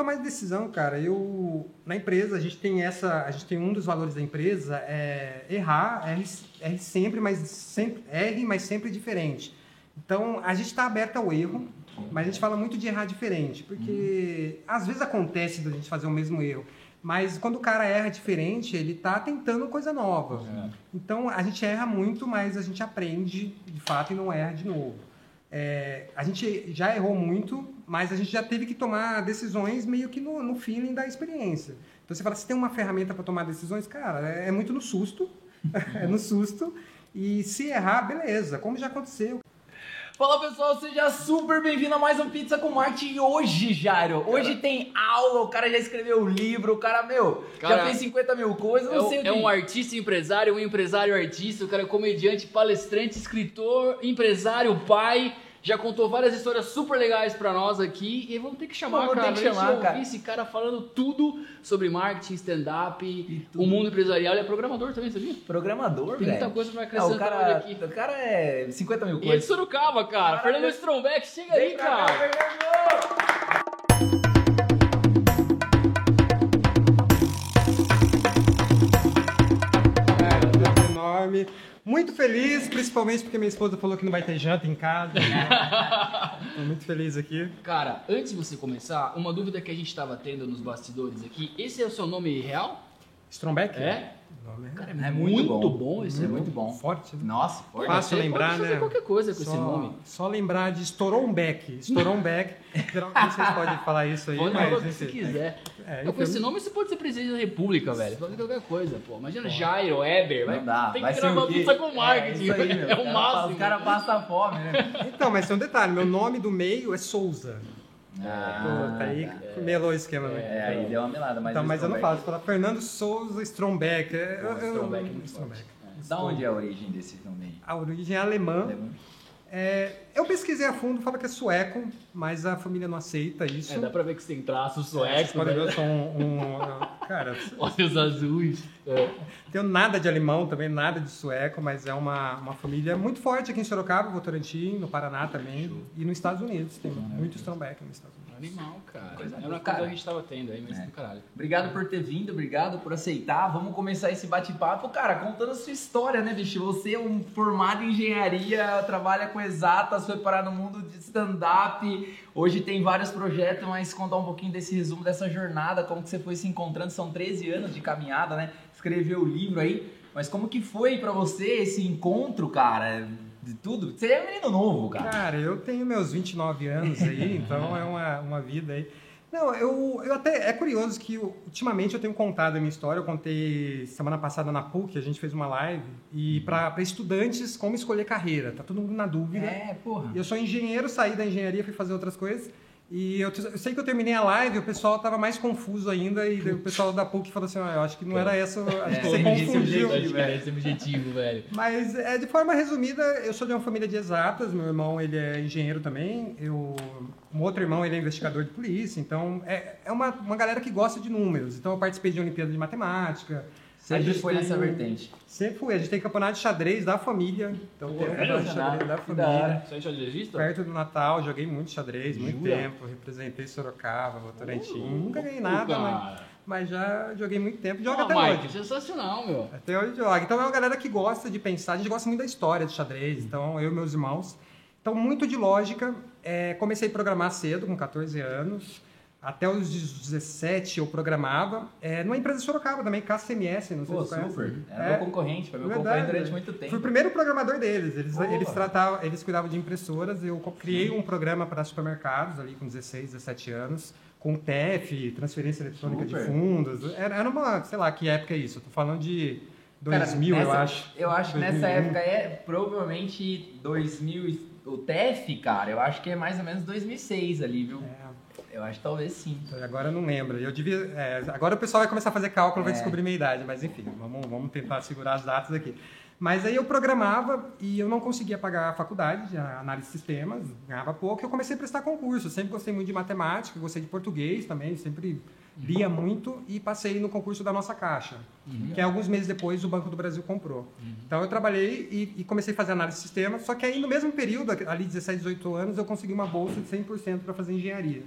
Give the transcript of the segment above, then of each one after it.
tomar decisão, cara, eu na empresa a gente tem essa, a gente tem um dos valores da empresa é errar, erre, erre sempre, mas sempre erre, mas sempre diferente. Então a gente está aberto ao erro, mas a gente fala muito de errar diferente, porque uhum. às vezes acontece da gente fazer o mesmo erro. Mas quando o cara erra diferente, ele está tentando coisa nova. É. Então a gente erra muito, mas a gente aprende de fato e não erra de novo. É, a gente já errou muito, mas a gente já teve que tomar decisões meio que no, no feeling da experiência. Então você fala, se tem uma ferramenta para tomar decisões, cara, é, é muito no susto, é no susto. E se errar, beleza, como já aconteceu. Fala pessoal, seja super bem-vindo a mais um Pizza com Marte. E hoje, Jairo, hoje tem aula, o cara já escreveu o livro, o cara, meu, cara, já fez 50 mil coisas, não é, sei o É um artista empresário, um empresário artista, o cara é comediante, palestrante, escritor, empresário, pai já contou várias histórias super legais para nós aqui e vamos ter que chamar, vamos cara, ter que chamar, cara. ouvir esse cara falando tudo sobre marketing, stand-up, o mundo empresarial. Ele é programador também, sabia? Programador, Tem muita coisa pra acrescentar ah, cara, aqui. O cara é 50 mil coisas. E é de Sorocaba, cara. Fernando Strombeck, chega aí, cara. Cá, Fernando! É, enorme. Muito feliz, principalmente porque minha esposa falou que não vai ter janta em casa. Estou muito feliz aqui. Cara, antes de você começar, uma dúvida que a gente estava tendo nos bastidores aqui. Esse é o seu nome real? Strombeck? É? Cara, é, é muito, muito bom. bom. Esse muito é muito bom. Forte. Né? Nossa, forte. Fácil lembrar, pode fazer né? qualquer coisa com só, esse nome. Só lembrar de Storombeck. Storombeck. Geralmente vocês podem falar isso aí. Pode mas, falar o que você quiser. É, então, com esse nome você pode ser presidente da república, velho. Pode fazer qualquer coisa, pô. Imagina pô. Jairo, Eber. Vai, não dá. Tem que gravar pizza com marketing. É, aí, é o máximo. Os caras passam fome, né? Então, mas tem um detalhe. Meu nome do meio é Souza. Ah, tá aí é, melou o esquema, né? É, aí deu uma melada. Mas, então, mas eu não falo, você fala Fernando Souza Strombeck. É, eu, Strombeck é muito Strombeck. Da onde é a origem desse nome? A origem é alemã. alemã. É, eu pesquisei a fundo, fala que é sueco, mas a família não aceita isso. É, dá pra ver que você tem traços suecos. Pode ver, eu sou um, um cara... Olhos azuis. É. Tenho nada de alemão também, nada de sueco, mas é uma, uma família muito forte aqui em Sorocaba, Votorantim, no Paraná também, Show. e nos Estados Unidos. Tem muito Strombeck nos Estados Unidos. Animal, cara. Coisa é uma coisa que a gente tava tendo aí, mas é. do caralho. Obrigado por ter vindo, obrigado por aceitar. Vamos começar esse bate-papo, cara, contando a sua história, né, bicho? Você é um formado em engenharia, trabalha com exatas, foi parar no mundo de stand-up. Hoje tem vários projetos, mas contar um pouquinho desse resumo dessa jornada, como que você foi se encontrando. São 13 anos de caminhada, né? Escreveu o livro aí. Mas como que foi para você esse encontro, cara? de tudo. Você é um menino novo, cara. Cara, eu tenho meus 29 anos aí, então é uma, uma vida aí. Não, eu, eu até. É curioso que ultimamente eu tenho contado a minha história. Eu contei semana passada na PUC, a gente fez uma live. E para estudantes, como escolher carreira. Tá todo mundo na dúvida. É, porra. Eu sou engenheiro, saí da engenharia, fui fazer outras coisas. E eu, eu, sei que eu terminei a live, o pessoal estava mais confuso ainda, e o pessoal da PUC falou assim, ah, eu acho que não era essa, acho é, que você confundiu. Acho que era esse objetivo, velho. Mas, é, de forma resumida, eu sou de uma família de exatas, meu irmão, ele é engenheiro também, eu, um outro irmão, ele é investigador de polícia, então é, é uma, uma galera que gosta de números. Então eu participei de Olimpíada de Matemática, Sempre foi nessa vertente. Sempre fui. A gente tem campeonato de xadrez da família. Então tem campeonato de xadrez da família. Você é xadrezista? Perto do Natal, joguei muito xadrez, muito Jura? tempo. Representei Sorocaba, Votorantim. Uh, Nunca ganhei nada, mas, mas, já joguei muito tempo. Joga oh, até Mike, hoje. sensacional, meu. Até hoje joga. Então é uma galera que gosta de pensar. A gente gosta muito da história de xadrez. Então eu e meus irmãos. Então muito de lógica. É, comecei a programar cedo, com 14 anos. Até os 17 eu programava. É, numa empresa de Sorocaba também, KCMS, não sei Pô, se você super. Era é, meu concorrente, foi meu verdade, concorrente durante muito tempo. Fui o primeiro programador deles. Eles, eles tratavam, eles cuidavam de impressoras. Eu criei um programa para supermercados ali com 16, 17 anos, com TEF, transferência eletrônica super. de fundos. Era, era uma, sei lá, que época é isso? Eu tô falando de 2000, Cara, nessa, eu acho. Eu acho que nessa época é provavelmente 2000. O TEF, cara, eu acho que é mais ou menos 2006 ali, viu? É. Eu acho que talvez sim. Agora eu não lembro. Eu devia. É, agora o pessoal vai começar a fazer cálculo, é. vai descobrir minha idade, mas enfim, vamos, vamos tentar segurar as datas aqui. Mas aí eu programava e eu não conseguia pagar a faculdade de análise de sistemas, ganhava pouco, e eu comecei a prestar concurso. Eu sempre gostei muito de matemática, gostei de português também, sempre lia muito e passei no concurso da nossa caixa, uhum. que alguns meses depois o Banco do Brasil comprou. Uhum. Então eu trabalhei e, e, comecei a fazer análise de sistemas, só que aí no mesmo período, ali 17, 18 anos, eu consegui uma bolsa de 100% para fazer engenharia.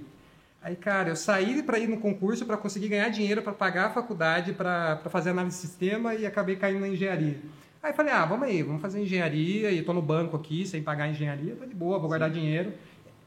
Aí, cara, eu saí para ir no concurso para conseguir ganhar dinheiro para pagar a faculdade para fazer análise de sistema e acabei caindo na engenharia. Aí falei, ah, vamos aí, vamos fazer engenharia e estou no banco aqui sem pagar engenharia, tá de boa, vou guardar Sim. dinheiro.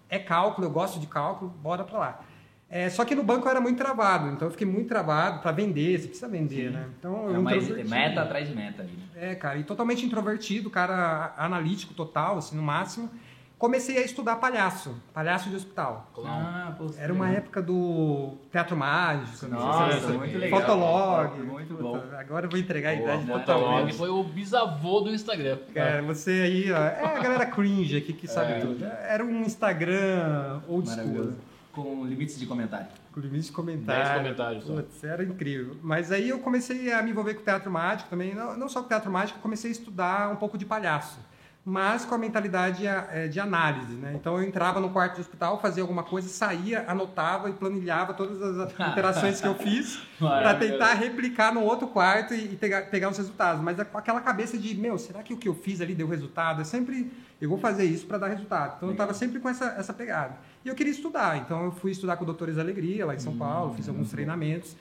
É cálculo, eu gosto de cálculo, bora para lá. É, só que no banco eu era muito travado, então eu fiquei muito travado para vender, você precisa vender, Sim. né? Então, é mais meta atrás de meta ali, né? É, cara, e totalmente introvertido, cara analítico total, assim, no máximo comecei a estudar palhaço, palhaço de hospital. Ah, Era uma época do Teatro Mágico, Nossa, muito legal. Fotolog. Muito bom. Agora eu vou entregar a idade. Fotolog foi o bisavô do Instagram. Cara, você aí, ó, é a galera cringe aqui que sabe é. tudo. Era um Instagram old school. Com limites de comentário. Com limites de comentário. 10 comentários. Putz, era incrível. Mas aí eu comecei a me envolver com o teatro mágico também. Não, não só com o teatro mágico, comecei a estudar um pouco de palhaço mas com a mentalidade é, de análise. Né? Então eu entrava no quarto do hospital, fazia alguma coisa, saía, anotava e planilhava todas as interações que eu fiz para tentar replicar no outro quarto e, pegar, pegar os resultados. Mas é com aquela cabeça de, meu, será que o que eu fiz ali deu resultado? É sempre, eu vou fazer isso para dar resultado. Então eu estava sempre com essa, essa pegada. E eu queria estudar, então eu fui estudar com o Doutores Alegria lá em São hum, Paulo, fiz alguns treinamentos.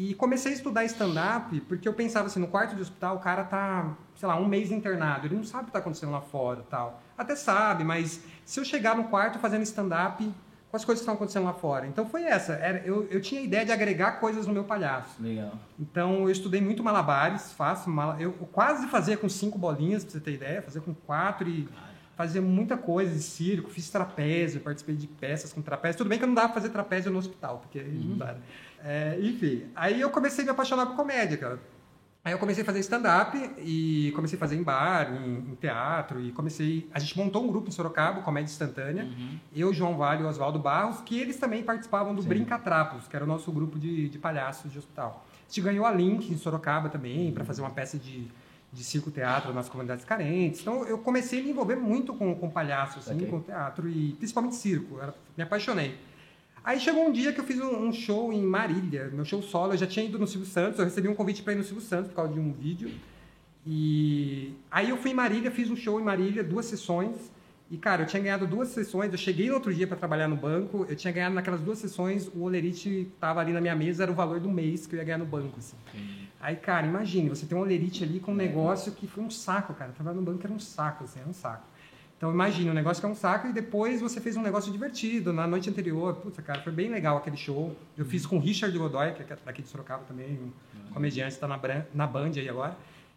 E comecei a estudar stand-up porque eu pensava assim, no quarto de hospital o cara tá, sei lá, um mês internado, ele não sabe o que está acontecendo lá fora tal. Até sabe, mas se eu chegar no quarto fazendo stand-up com as coisas que estão acontecendo lá fora. Então foi essa. Era, eu, eu tinha a ideia de agregar coisas no meu palhaço. Legal. Então eu estudei muito malabares, faço mal, eu, eu quase fazia com cinco bolinhas, pra você ter ideia, fazia com quatro e fazia muita coisa de circo, fiz trapézio, participei de peças com trapézio. Tudo bem que eu não dava pra fazer trapézio no hospital, porque uhum. não dá. É, enfim, aí eu comecei a me apaixonar por comédia, cara. Aí eu comecei a fazer stand-up e comecei a fazer em bar, em, em, teatro e comecei... A gente montou um grupo em Sorocaba, Comédia Instantânea. Uhum. Eu, João Vale e Oswaldo Barros, que eles também participavam do Sim. Brincatrapos, que era o nosso grupo de, de palhaços de hospital. A gente ganhou a Link em Sorocaba também, para fazer uma peça de, de circo-teatro nas comunidades carentes. Então eu comecei a me envolver muito com, com palhaço, assim, okay. com teatro e principalmente circo. Eu me apaixonei. Aí chegou um dia que eu fiz um, um, show em Marília, meu show solo. Eu já tinha ido no Silvio Santos, eu recebi um convite para ir no Silvio Santos por causa de um vídeo. E aí eu fui em Marília, fiz um show em Marília, duas sessões. E, cara, eu tinha ganhado duas sessões. Eu cheguei no outro dia para trabalhar no banco. Eu tinha ganhado naquelas duas sessões. O olerite estava ali na minha mesa, era o valor do mês que eu ia ganhar no banco. Assim. Aí, cara, imagine, você tem um olerite ali com um negócio que foi um saco, cara. Trabalhar no banco era um saco, assim, era um saco. Então imagine, um negócio que é um saco e depois você fez um negócio divertido na noite anterior. Puta, cara, foi bem legal aquele show. Eu fiz com o Richard Godoy, que é daqui de Sorocaba também, um comediante, está na, na Band aí agora.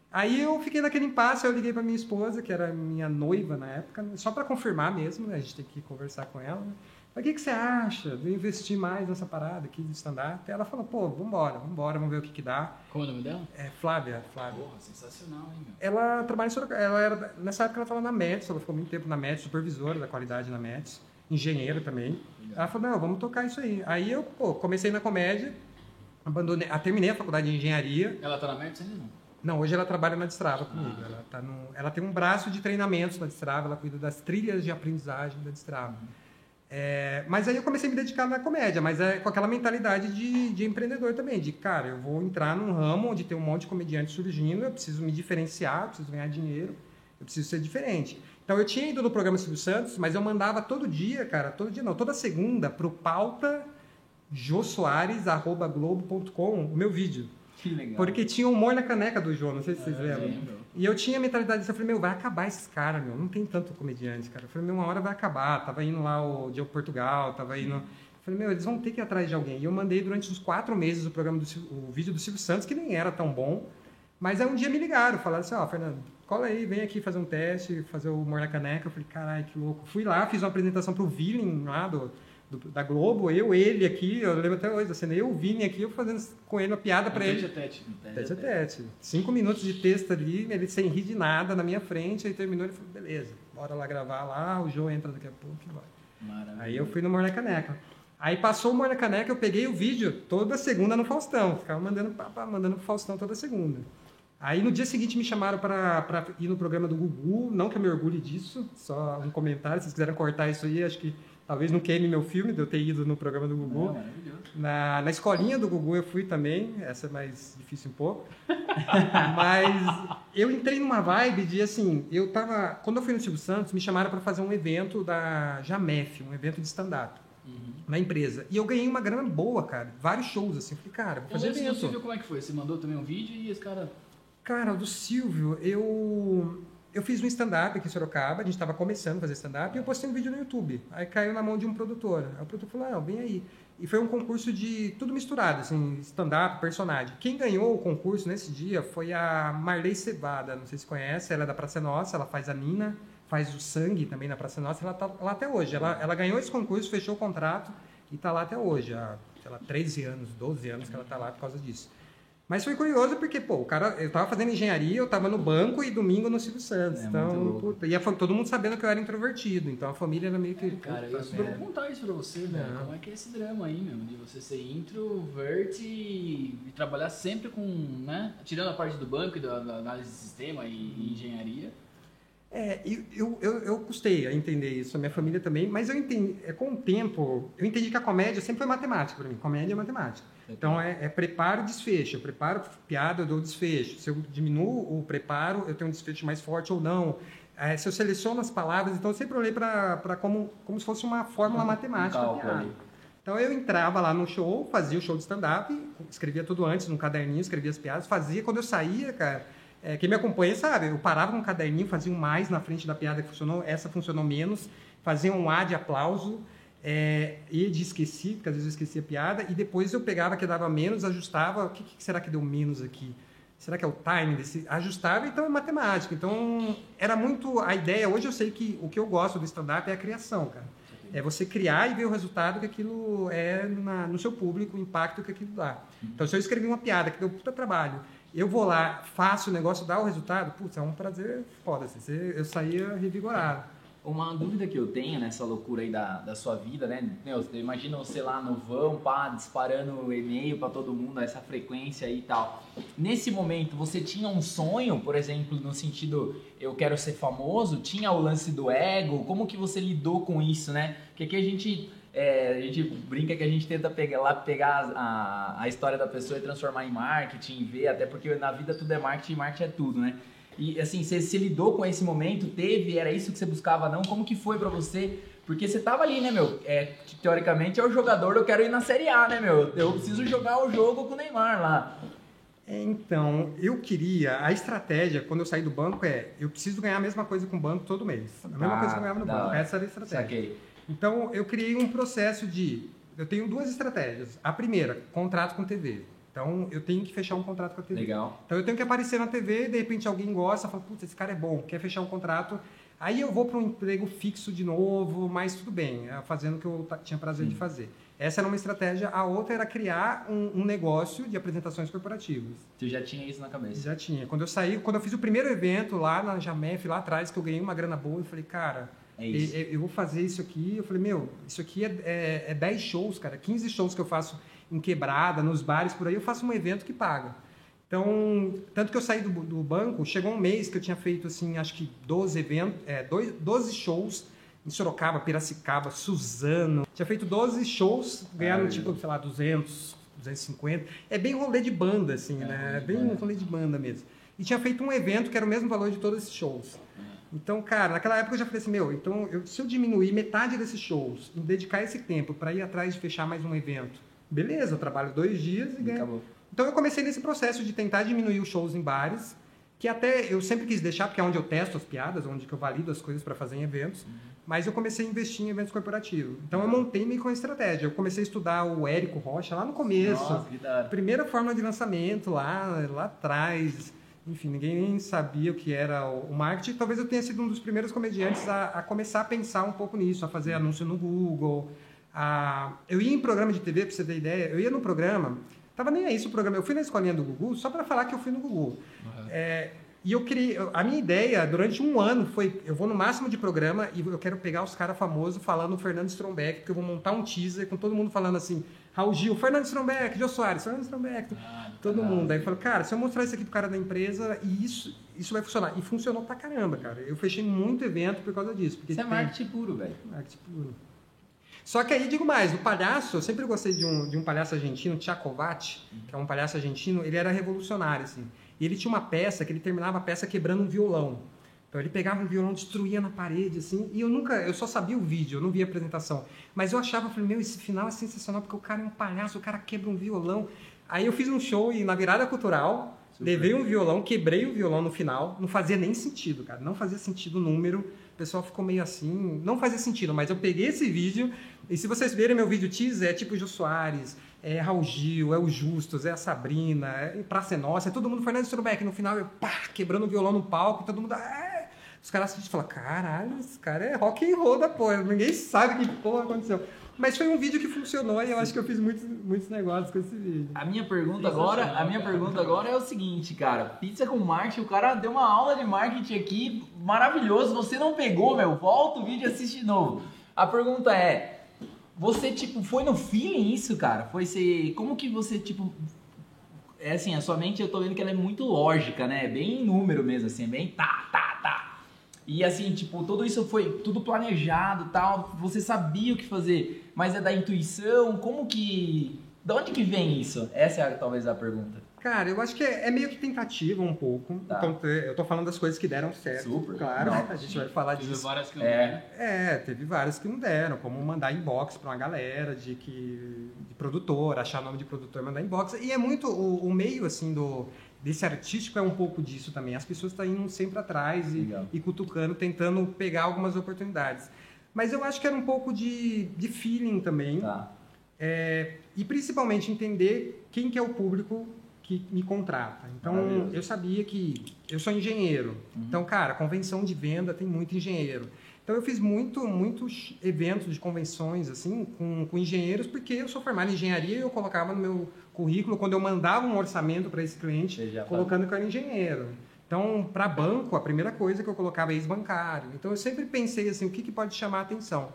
Aí eu fiquei naquele impasse, eu liguei para minha esposa, que era minha noiva na época, só para confirmar mesmo, né? a gente tem que conversar com ela. Né? O que, que você acha de investir mais nessa parada aqui de stand-up? Ela falou, pô, vambora, vambora, vamos ver o que que dá. Como é o nome dela? É Flávia, Flávia. Porra, sensacional, hein, meu? Ela trabalha em Sorocaba, ela era, nessa época ela estava na METS, ela ficou muito tempo na METS, supervisora da qualidade na METS, engenheira também. Legal. Ela falou, não, vamos tocar isso aí. Aí eu, pô, comecei na comédia, abandonei, ah, terminei a faculdade de engenharia. Ela tá na METS ainda não? Não, hoje ela trabalha na Destrava comigo. Ah. Ela, tá no, ela tem um braço de treinamentos na Destrava, ela cuida das trilhas de aprendizagem da Destrava. Uhum. É, mas aí eu comecei a me dedicar na comédia, mas é com aquela mentalidade de, de, empreendedor também, de cara, eu vou entrar num ramo onde tem um monte de comediante surgindo, eu preciso me diferenciar, eu preciso ganhar dinheiro, eu preciso ser diferente. Então eu tinha ido no programa Silvio Santos, mas eu mandava todo dia, cara, todo dia não, toda segunda pro pauta josoares@globo.com o meu vídeo. Que legal. Porque tinha humor na caneca do João, não sei se vocês é, lembram. E eu tinha a mentalidade disso, eu falei, meu, vai acabar esses caras, meu, não tem tanto comediante, cara. Eu falei, meu, uma hora vai acabar. Tava indo lá o Diogo Portugal, tava indo... Eu falei, meu, eles vão ter que ir atrás de alguém. E eu mandei durante uns quatro meses o programa do o vídeo do Silvio Santos, que nem era tão bom. Mas aí um dia me ligaram, falaram assim, ó, oh, Fernando, cola aí, vem aqui fazer um teste, fazer o humor na caneca. Eu falei, caralho, que louco. Fui lá, fiz uma apresentação pro Villain lá do do, da Globo, eu, ele aqui, eu lembro até hoje, assim, eu, o Vini aqui, eu fazendo com ele uma piada para ele. Tete a tete. Tete a tete. Cinco minutos de texto ali, ele sem rir de nada na minha frente, aí terminou, ele falou, beleza, bora lá gravar lá, o João entra daqui a pouco e vai. Maravilha. Aí eu fui no Morna Caneca. Aí passou o Morna Caneca, eu peguei o vídeo toda segunda no Faustão, ficava mandando, pá, mandando pro Faustão toda segunda. Aí no dia seguinte me chamaram para ir no programa do Gugu, não que eu me orgulhe disso, só um comentário, se vocês quiserem cortar isso aí, acho que Talvez não queime meu filme de eu ter ido no programa do Gugu. Na, na escolinha do Gugu eu fui também, essa é mais difícil um pouco. Mas eu entrei numa vibe de assim, eu tava. Quando eu fui no Silvio Santos, me chamaram para fazer um evento da Jamef, um evento de stand-up. Uhum. na empresa. E eu ganhei uma grana boa, cara. Vários shows, assim. Falei, cara, vou fazer evento. Silvio, como é que foi? Você mandou também um vídeo e esse cara... Cara, do Silvio, eu... Eu fiz um stand-up aqui em Sorocaba, a gente estava começando a fazer stand-up, e eu postei um vídeo no YouTube. Aí caiu na mão de um produtor. Aí o produtor falou, ah, vem aí. E foi um concurso de tudo misturado, assim, stand-up, personagem. Quem ganhou o concurso nesse dia foi a Marley Cevada, não sei se conhece, ela é da Praça Nossa, ela faz a Nina, faz o Sangue também na Praça Nossa, ela tá lá até hoje. Ela, ela ganhou esse concurso, fechou o contrato e está lá até hoje, há, sei lá, 13 anos, 12 anos que ela está lá por causa disso. Mas foi curioso porque, pô, o cara, eu tava fazendo engenharia, eu tava no banco e domingo no Silvio Santos. É, então, puta, e a, todo mundo sabendo que eu era introvertido, então a família era meio que. É, cara, eu vou contar isso pra você, velho. Como é que é esse drama aí, meu? De você ser introvert e, e trabalhar sempre com, né? Tirando a parte do banco e da, da análise de sistema e, e engenharia. É, eu, eu, eu custei a entender isso, a minha família também, mas eu entendi, é, com o tempo, eu entendi que a comédia sempre foi matemática para mim, comédia é matemática. Então é, é preparo e desfecho. Eu preparo piada, eu dou desfecho. Se eu diminuo o preparo, eu tenho um desfecho mais forte ou não. É, se eu seleciono as palavras, então eu sempre olhei para como, como se fosse uma fórmula um, matemática. Um então eu entrava lá no show, fazia o show de stand-up, escrevia tudo antes num caderninho, escrevia as piadas, fazia. Quando eu saía, cara, é, quem me acompanha sabe, eu parava num caderninho, fazia um mais na frente da piada que funcionou, essa funcionou menos, fazia um A de aplauso é, e de esqueci, porque às vezes eu esquecia a piada, e depois eu pegava que dava menos, ajustava, o que, que, será que deu menos aqui? Será que é o time desse? Ajustava, então é matemática. Então, era muito a ideia. Hoje eu sei que o que eu gosto do stand-up é a criação, cara. É você criar e ver o resultado que aquilo é na, no seu público, o impacto que aquilo dá. Então, se eu escrevi uma piada que deu puta trabalho, eu vou lá, faço o negócio, dá o resultado, putz, é um prazer foda. Assim, eu saía revigorado. Uma dúvida que eu tenho nessa loucura aí da, da sua vida, né? Meu, imagina você lá no vão, pá, disparando e-mail para todo mundo, essa frequência aí e tal. Nesse momento, você tinha um sonho, por exemplo, no sentido eu quero ser famoso? Tinha o lance do ego? Como que você lidou com isso, né? Porque aqui a gente é, a gente brinca que a gente tenta pegar lá pegar a, a história da pessoa e transformar em marketing, ver, até porque na vida tudo é marketing, marketing é tudo, né? E assim, você se lidou com esse momento? Teve? Era isso que você buscava? Não? Como que foi para você? Porque você tava ali, né, meu? É, teoricamente é o jogador, eu quero ir na Série A, né, meu? Eu preciso jogar o jogo com o Neymar lá. É, então, eu queria, a estratégia, quando eu saí do banco, é eu preciso ganhar a mesma coisa com o banco todo mês. A mesma ah, coisa que eu ganhava no banco. Essa era a estratégia. Saquei. Então, eu criei um processo de. Eu tenho duas estratégias. A primeira, contrato com TV. Então, eu tenho que fechar um contrato com a TV. Legal. Então, eu tenho que aparecer na TV, de repente alguém gosta, fala, putz, esse cara é bom, quer fechar um contrato. Aí eu vou para um emprego fixo de novo, mas tudo bem, é fazendo o que eu tinha prazer Sim. de fazer. Essa era uma estratégia. A outra era criar um, um, negócio de apresentações corporativas. Você já tinha isso na cabeça? Já tinha. Quando eu saí, quando eu fiz o primeiro evento lá na Jamef, lá atrás, que eu ganhei uma grana boa, eu falei, cara, é eu, eu, vou fazer isso aqui. Eu falei, meu, isso aqui é, é, é 10 shows, cara, 15 shows que eu faço em quebrada, nos bares por aí, eu faço um evento que paga. Então, tanto que eu saí do, do banco, chegou um mês que eu tinha feito, assim, acho que 12 eventos, é, 12 shows em Sorocaba, Piracicaba, Suzano. Tinha feito 12 shows, ganharam, tipo, sei lá, 200, 250. É bem rolê de banda, assim, é, né? É bem um rolê de banda mesmo. E tinha feito um evento que era o mesmo valor de todos esses shows. Então, cara, naquela época eu já falei assim, meu, então eu, se eu diminuir metade desses shows, e dedicar esse tempo para ir atrás de fechar mais um evento, beleza, eu trabalho dois dias e ganho. Acabou. Então eu comecei nesse processo de tentar diminuir os shows em bares, que até eu sempre quis deixar, porque é onde eu testo as piadas, onde eu valido as coisas para fazer em eventos, uhum. mas eu comecei a investir em eventos corporativos. Então eu montei meio com a estratégia. Eu comecei a estudar o Érico Rocha lá no começo, Nossa, primeira forma de lançamento lá, lá atrás. Enfim, ninguém nem sabia o que era o marketing. Talvez eu tenha sido um dos primeiros comediantes a, a começar a pensar um pouco nisso, a fazer anúncio no Google, ah, eu ia em programa de TV, para você ter ideia, eu ia no programa, tava nem aí o programa, eu fui na escolinha do Gugu só para falar que eu fui no Gugu. Uhum. É, e eu queria, a minha ideia durante um ano foi, eu vou no máximo de programa e eu quero pegar os caras famosos falando o Fernando Strombeck, que eu vou montar um teaser com todo mundo falando assim, Raul Gil, Fernando Strombeck, Jô Soares, Fernando Strombeck, ah, todo mundo. Aí eu falei, cara, se eu mostrar isso aqui pro cara da empresa, isso, isso vai funcionar. E funcionou pra caramba, cara. Eu fechei muito evento por causa disso. Isso é marketing puro, velho. Marketing puro. Só que aí, digo mais, o palhaço, eu sempre gostei de um, de um palhaço argentino, Tchacovati, que é um palhaço argentino, ele era revolucionário, assim. E ele tinha uma peça que ele terminava a peça quebrando um violão. Então ele pegava um violão, destruía na parede, assim, e eu nunca, eu só sabia o vídeo, eu não via a apresentação. Mas eu achava, falei, meu, esse final é sensacional, porque o cara é um palhaço, o cara quebra um violão. Aí eu fiz um show e na virada cultural, Super. levei um violão, quebrei o violão no final, não fazia nem sentido, cara, não fazia sentido o número. O pessoal ficou meio assim, não fazia sentido, mas eu peguei esse vídeo, e se vocês verem meu vídeo teaser, é tipo o Jô Soares, é Raul Gil, é o Justus, é a Sabrina, é Praça é Nossa, é todo mundo Fernando Strubeck. No final, eu pá, quebrando o violão no palco, todo mundo. É. Os caras falam, caralho, esse cara é rock and roll da porra, ninguém sabe que porra aconteceu. Mas foi um vídeo que funcionou e eu acho que eu fiz muitos, muitos negócios com esse vídeo. A minha pergunta agora, a minha pergunta agora é o seguinte, cara. Pizza com marketing, o cara deu uma aula de marketing aqui maravilhoso. Você não pegou, meu? Volta o vídeo e assiste de novo. A pergunta é: você tipo foi no feeling isso, cara? Foi ser, como que você tipo é assim, a sua mente eu tô vendo que ela é muito lógica, né? É bem número mesmo assim, é bem tá, tá. E assim, tipo, tudo isso foi tudo planejado, tal, você sabia o que fazer, mas é da intuição, como que de onde que vem isso? Essa é talvez a pergunta. Cara, eu acho que é, é meio que tentativa um pouco. Tá. Então, eu tô falando das coisas que deram certo. Super. Claro, não, a gente vai falar teve disso. várias que não é. deram. É, teve várias que não deram, como mandar inbox pra uma galera de que de produtor, achar nome de produtor e mandar inbox. E é muito o, o meio assim do desse artístico é um pouco disso também. As pessoas estão indo sempre atrás e, e, cutucando, tentando pegar algumas oportunidades. Mas eu acho que era um pouco de, de feeling também. Tá. É, e principalmente entender quem que é o público que me contrata. Então, eu sabia que eu sou engenheiro. Uhum. Então, cara, convenção de venda tem muito engenheiro. Então, eu fiz muito, muitos eventos de convenções, assim, com, com engenheiros, porque eu sou formado em engenharia e eu colocava no meu currículo, quando eu mandava um orçamento para esse cliente, colocando que eu era engenheiro. Então, para banco, a primeira coisa que eu colocava é ex-bancário. Então, eu sempre pensei assim, o que, que pode chamar a atenção?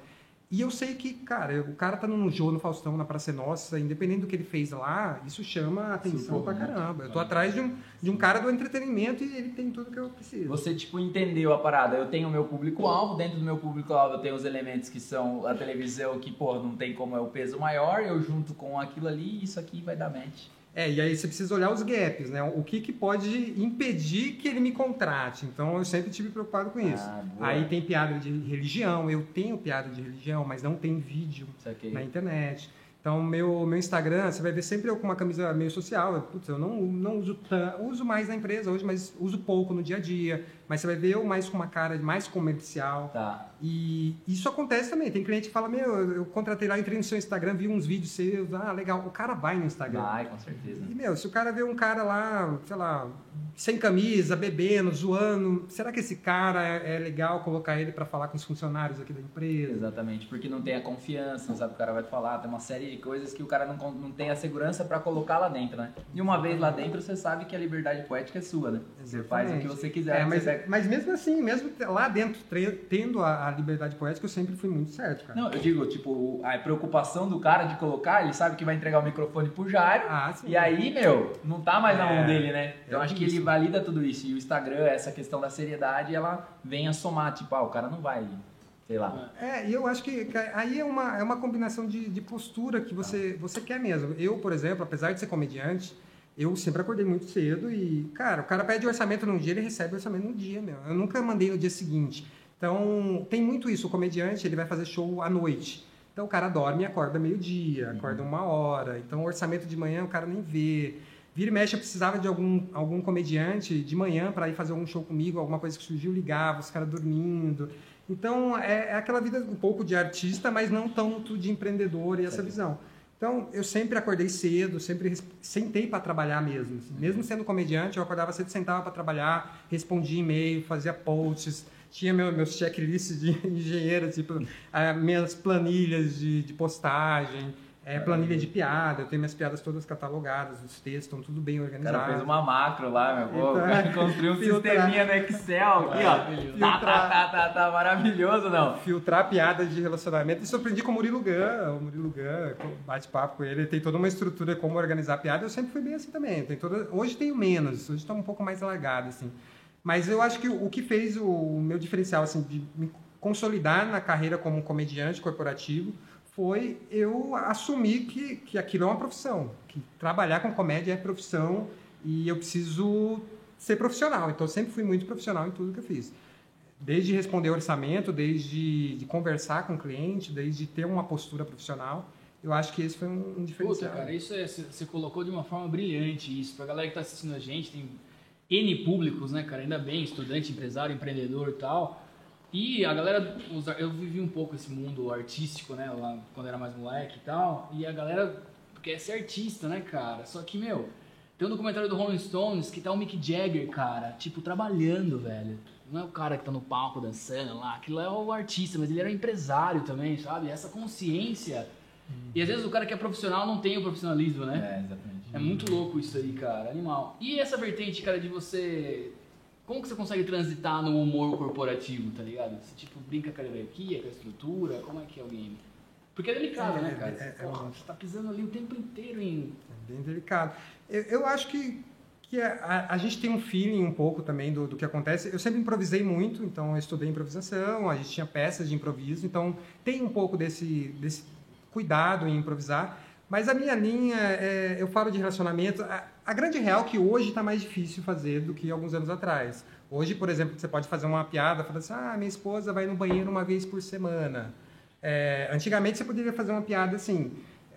E eu sei que, cara, o cara tá num jogo no Faustão, na Praça Nossa, independente do que ele fez lá, isso chama atenção pra caramba. Eu tô atrás de um, de um cara do entretenimento e ele tem tudo que eu preciso. Você, tipo, entendeu a parada. Eu tenho o meu público-alvo, dentro do meu público-alvo eu tenho os elementos que são a televisão, que, pô, não tem como é o peso maior, eu junto com aquilo ali e isso aqui vai dar match. É, e aí você precisa olhar os gaps, né? O que, que pode impedir que ele me contrate. Então eu sempre tive preocupado com isso. Ah, aí tem piada de religião, eu tenho piada de religião, mas não tem vídeo na internet. Então, meu, meu Instagram, você vai ver sempre eu com uma camisa meio social. Putz, eu não, não uso, uso mais na empresa hoje, mas uso pouco no dia a dia. Mas você vai ver eu mais com uma cara mais comercial. Tá. E isso acontece também. Tem cliente que fala, meu, eu contratei lá, entrei no seu Instagram, vi uns vídeos seus. Ah, legal. O cara vai no Instagram. Vai, com certeza. E, meu, se o cara vê um cara lá, sei lá, sem camisa, bebendo, zoando, será que esse cara é, é legal colocar ele para falar com os funcionários aqui da empresa? Exatamente, porque não tem a confiança, não sabe o cara vai falar. Tem uma série de coisas que o cara não, não tem a segurança para colocar lá dentro, né? E uma vez lá dentro, você sabe que a liberdade poética é sua, né? Você faz o que você quiser. É, mas, você... mas mesmo assim, mesmo lá dentro, tendo a, a, liberdade poética, eu sempre fui muito certo, cara. Não, eu digo, tipo, a preocupação do cara de colocar, ele sabe que vai entregar o microfone pro Jairo. Ah, sim. E aí, meu, não tá mais é, na mão dele, né? Então é acho que ele valida tudo isso. E o Instagram, essa questão da seriedade, ela vem a somar, tipo, ah, o cara não vai sei lá. É, e eu acho que aí é uma, é uma combinação de, de postura que você, você quer mesmo. Eu, por exemplo, apesar de ser comediante, eu sempre acordei muito cedo e, cara, o cara pede orçamento num dia, ele recebe orçamento no dia, meu. Eu nunca mandei no dia seguinte. Então, tem muito isso. O comediante, ele vai fazer show à noite. Então, o cara dorme e acorda meio-dia, uhum. acorda uma hora. Então, o orçamento de manhã o cara nem vê. Vira e mexe, eu precisava de algum, algum comediante de manhã para ir fazer algum show comigo, alguma coisa que surgiu, ligava, os caras dormindo. Então, é, é, aquela vida um pouco de artista, mas não tanto de empreendedor e essa visão. Então, eu sempre acordei cedo, sempre sentei para trabalhar mesmo. Assim. Mesmo sendo comediante, eu acordava cedo, sentava para trabalhar, respondia e-mail, fazia posts, tinha meu, meus checklists de engenheiro, tipo, ah, minhas planilhas de, de postagem. É, planilha de piada, eu tenho minhas piadas todas catalogadas, os textos estão tudo bem organizados. O cara fez uma macro lá, meu povo. Então, construiu um sisteminha no Excel aqui, ó. Tá, tá, tá, tá, tá, maravilhoso, não. Filtrar piadas de relacionamento. Isso eu aprendi com o Murilo Gun. O Murilo Gun, bate-papo com ele, ele tem toda uma estrutura como organizar piada. Eu sempre fui bem assim também. Tem toda... Hoje tenho menos, hoje está um pouco mais largado, assim. Mas eu acho que o que fez o meu diferencial, assim, de me consolidar na carreira como comediante corporativo foi eu assumir que, que aquilo é uma profissão, que trabalhar com comédia é profissão e eu preciso ser profissional. Então, eu sempre fui muito profissional em tudo que eu fiz. desde responder orçamento, desde de conversar com o cliente, desde ter uma postura profissional. Eu acho que esse foi um, diferencial. Puta, cara, isso é, você colocou de uma forma brilhante isso. Pra galera que tá assistindo a gente, tem N públicos, né, cara? Ainda bem, estudante, empresário, empreendedor e tal. E a galera, eu vivi um pouco esse mundo artístico, né, lá quando era mais moleque e tal. E a galera quer ser artista, né, cara? Só que, meu, tem um documentário do Rolling Stones que tá o Mick Jagger, cara, tipo, trabalhando, velho. Não é o cara que tá no palco dançando lá, aquilo é o artista, mas ele era um empresário também, sabe? Essa consciência. Uhum. E às vezes o cara que é profissional não tem o profissionalismo, né? É, exatamente. É muito louco isso aí, cara, animal. E essa vertente, cara, de você. Como que você consegue transitar no humor corporativo, tá ligado? Você, tipo, brinca com a hierarquia, com a estrutura, como é que é o game? Porque é delicado, é, né, cara? É, é, Porra, você tá pisando ali o tempo inteiro em... É bem delicado. Eu, eu acho que que a, a, gente tem um feeling um pouco também do, do que acontece. Eu sempre improvisei muito, então eu estudei improvisação, a gente tinha peças de improviso, então tem um pouco desse, desse cuidado em improvisar. Mas a minha linha, é, eu falo de relacionamento, a, a grande real é que hoje está mais difícil fazer do que alguns anos atrás. Hoje, por exemplo, você pode fazer uma piada, falando assim, ah, minha esposa vai no banheiro uma vez por semana. É, antigamente você poderia fazer uma piada assim,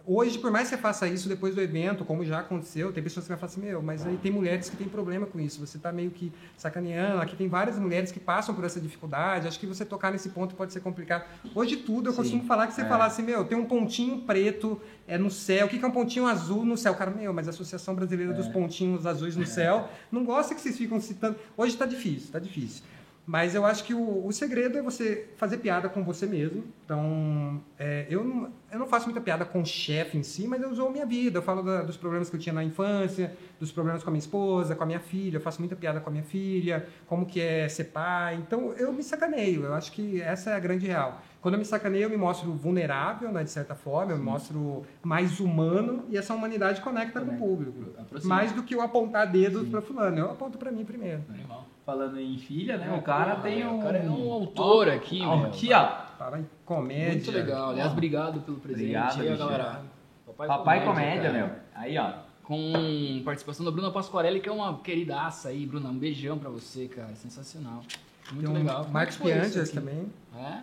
Hoje, por mais que você faça isso depois do evento, como já aconteceu, tem pessoas que vão falar assim, meu, mas aí tem mulheres que têm problema com isso, você está meio que sacaneando, aqui tem várias mulheres que passam por essa dificuldade, acho que você tocar nesse ponto pode ser complicado. Hoje tudo, eu Sim, costumo falar que você é. falar assim, meu, tem um pontinho preto é no céu, o que é um pontinho azul no céu? Cara, meu, mas a Associação Brasileira é. dos Pontinhos Azuis no é. Céu não gosta que vocês ficam citando. Hoje está difícil, está difícil. Mas eu acho que o, o, segredo é você fazer piada com você mesmo. Então, é, eu, não, eu não faço muita piada com o chefe em si, mas eu uso a minha vida. Eu falo da, dos problemas que eu tinha na infância, dos problemas com a minha esposa, com a minha filha. Eu faço muita piada com a minha filha, como que é ser pai. Então, eu me sacaneio. Eu acho que essa é a grande real. Quando eu me sacaneio, eu me mostro vulnerável, né, de certa forma. Eu me mostro mais humano e essa humanidade conecta, conecta. com o público. Mais do que eu apontar dedos para fulano. Eu aponto para mim primeiro. Animal falando em filha, né? O cara tem um. O cara é um autor aqui, ó. Aqui, ó. Para em comédia. Muito legal. Aliás, obrigado pelo presente. Obrigado, aí, galera. Papai, Papai Comédia, comédia meu. Aí, ó. Com participação da Bruna Pasquarelli, que é uma queridaça aí, Bruna. Um beijão pra você, cara. Sensacional. Muito um legal. Marcos Pianjas também. É?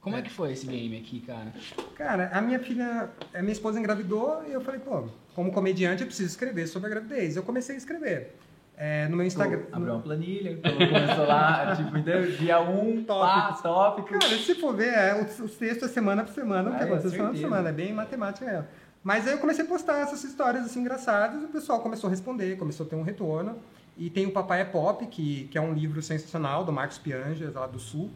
Como é. é. que foi esse game aqui, cara? Cara, a minha filha, a minha esposa engravidou e eu falei, pô, como comediante eu preciso escrever sobre a gravidez. Eu comecei a escrever. É, no meu Instagram. Abriu uma planilha, começou lá, tipo, dia 1, um, tópico. tópico. Cara, se for ver, é, os, os textos é semana por semana, o que ah, acontece semana por semana, é bem matemática mesmo. Mas aí eu comecei a postar essas histórias assim engraçadas e o pessoal começou a responder, começou a ter um retorno. E tem o Papai é Pop, que, que é um livro sensacional do Marcos Pianjas, lá do Sul.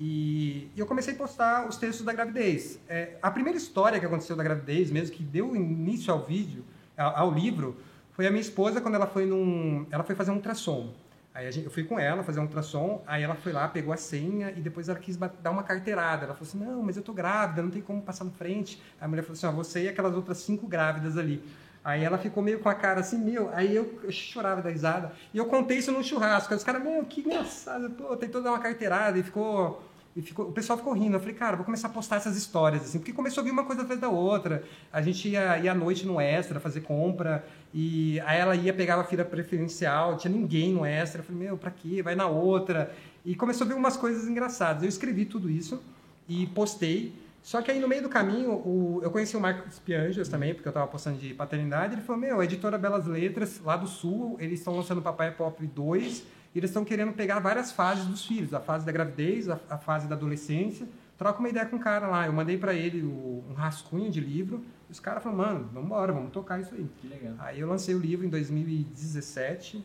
E, e eu comecei a postar os textos da gravidez. É, a primeira história que aconteceu da gravidez, mesmo que deu início ao vídeo, ao, ao livro, foi a minha esposa quando ela foi num, ela foi fazer um ultrassom. Aí gente, eu fui com ela fazer um ultrassom, aí ela foi lá, pegou a senha e depois ela quis dar uma carteirada. Ela falou assim: "Não, mas eu tô grávida, não tem como passar na frente". A mulher falou assim: "Ó, você e aquelas outras cinco grávidas ali". Aí ela ficou meio com a cara assim, meu, aí eu, eu chorava da risada. E eu contei isso num churrasco. Aí os caras, meu, que engraçado, pô, tentou dar uma carteirada e ficou e ficou, o pessoal ficou rindo. Eu falei, cara, vou começar a postar essas histórias, assim, porque começou a vir uma coisa atrás da outra. A gente ia, ia à noite no Extra fazer compra, e aí ela ia, pegava a fila preferencial, tinha ninguém no Extra. Eu falei, meu, pra quê? Vai na outra. E começou a vir umas coisas engraçadas. Eu escrevi tudo isso e postei. Só que aí no meio do caminho, o, eu conheci o Marcos Pianjas também, porque eu estava postando de paternidade. Ele falou: Meu, a editora Belas Letras, lá do Sul, eles estão lançando Papai Pop 2 e eles estão querendo pegar várias fases dos filhos, a fase da gravidez, a, a fase da adolescência. Troca uma ideia com o cara lá. Eu mandei para ele o, um rascunho de livro. E os caras falaram, mano, vamos embora, vamos tocar isso aí. Que legal. Aí eu lancei o livro em 2017.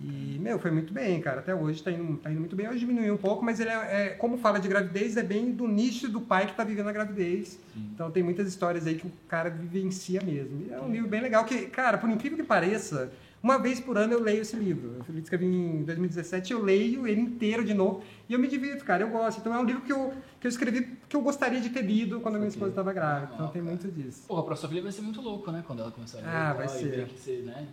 E, meu, foi muito bem, cara. Até hoje tá indo, tá indo muito bem. Hoje diminuiu um pouco, mas ele é, é, como fala de gravidez, é bem do nicho do pai que tá vivendo a gravidez. Sim. Então tem muitas histórias aí que o cara vivencia mesmo. E é um livro bem legal que, cara, por incrível que pareça, uma vez por ano eu leio esse livro. Eu escrevi em 2017, eu leio ele inteiro de novo e eu me divirto, cara, eu gosto. Então é um livro que eu, que eu escrevi que eu gostaria de ter lido quando a minha esposa estava grávida. Então tem muito disso. Porra, pra sua filha vai ser muito louco, né? Quando ela começar a ler. Ah, vai ser. Que você, né?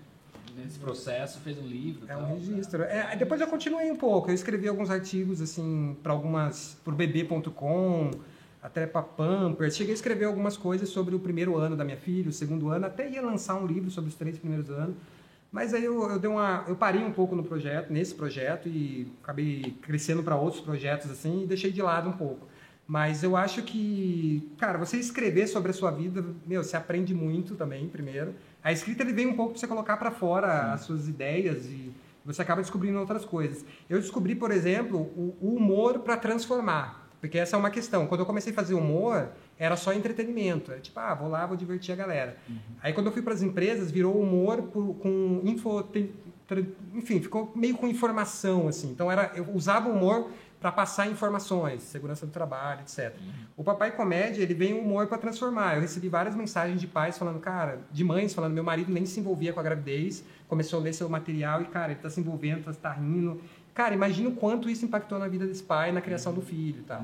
Nesse processo fez um livro. É tal, um registro. É, depois eu continuei um pouco. Eu escrevi alguns artigos assim para algumas, por bebê.com até para Pampers. Cheguei a escrever algumas coisas sobre o primeiro ano da minha filha, o segundo ano. Até ia lançar um livro sobre os três primeiros anos. Mas aí eu, eu dei uma, eu parei um pouco no projeto, nesse projeto e acabei crescendo para outros projetos assim e deixei de lado um pouco. Mas eu acho que, cara, você escrever sobre a sua vida, meu, você aprende muito também, primeiro. A escrita ele vem um pouco para você colocar para fora Sim. as suas ideias e você acaba descobrindo outras coisas. Eu descobri, por exemplo, o, o humor para transformar, porque essa é uma questão. Quando eu comecei a fazer humor, era só entretenimento. Era tipo, ah, vou lá, vou divertir a galera. Uhum. Aí quando eu fui para as empresas, virou humor por, com info, enfim, ficou meio com informação assim. Então era, eu usava o humor para passar informações, segurança do trabalho, etc. Uhum. O Papai Comédia, ele vem o humor para transformar. Eu recebi várias mensagens de pais falando, cara, de mães falando, meu marido nem se envolvia com a gravidez, começou a ler seu material e, cara, ele está se envolvendo, está rindo. Cara, imagina o quanto isso impactou na vida desse pai, na criação do filho, tá?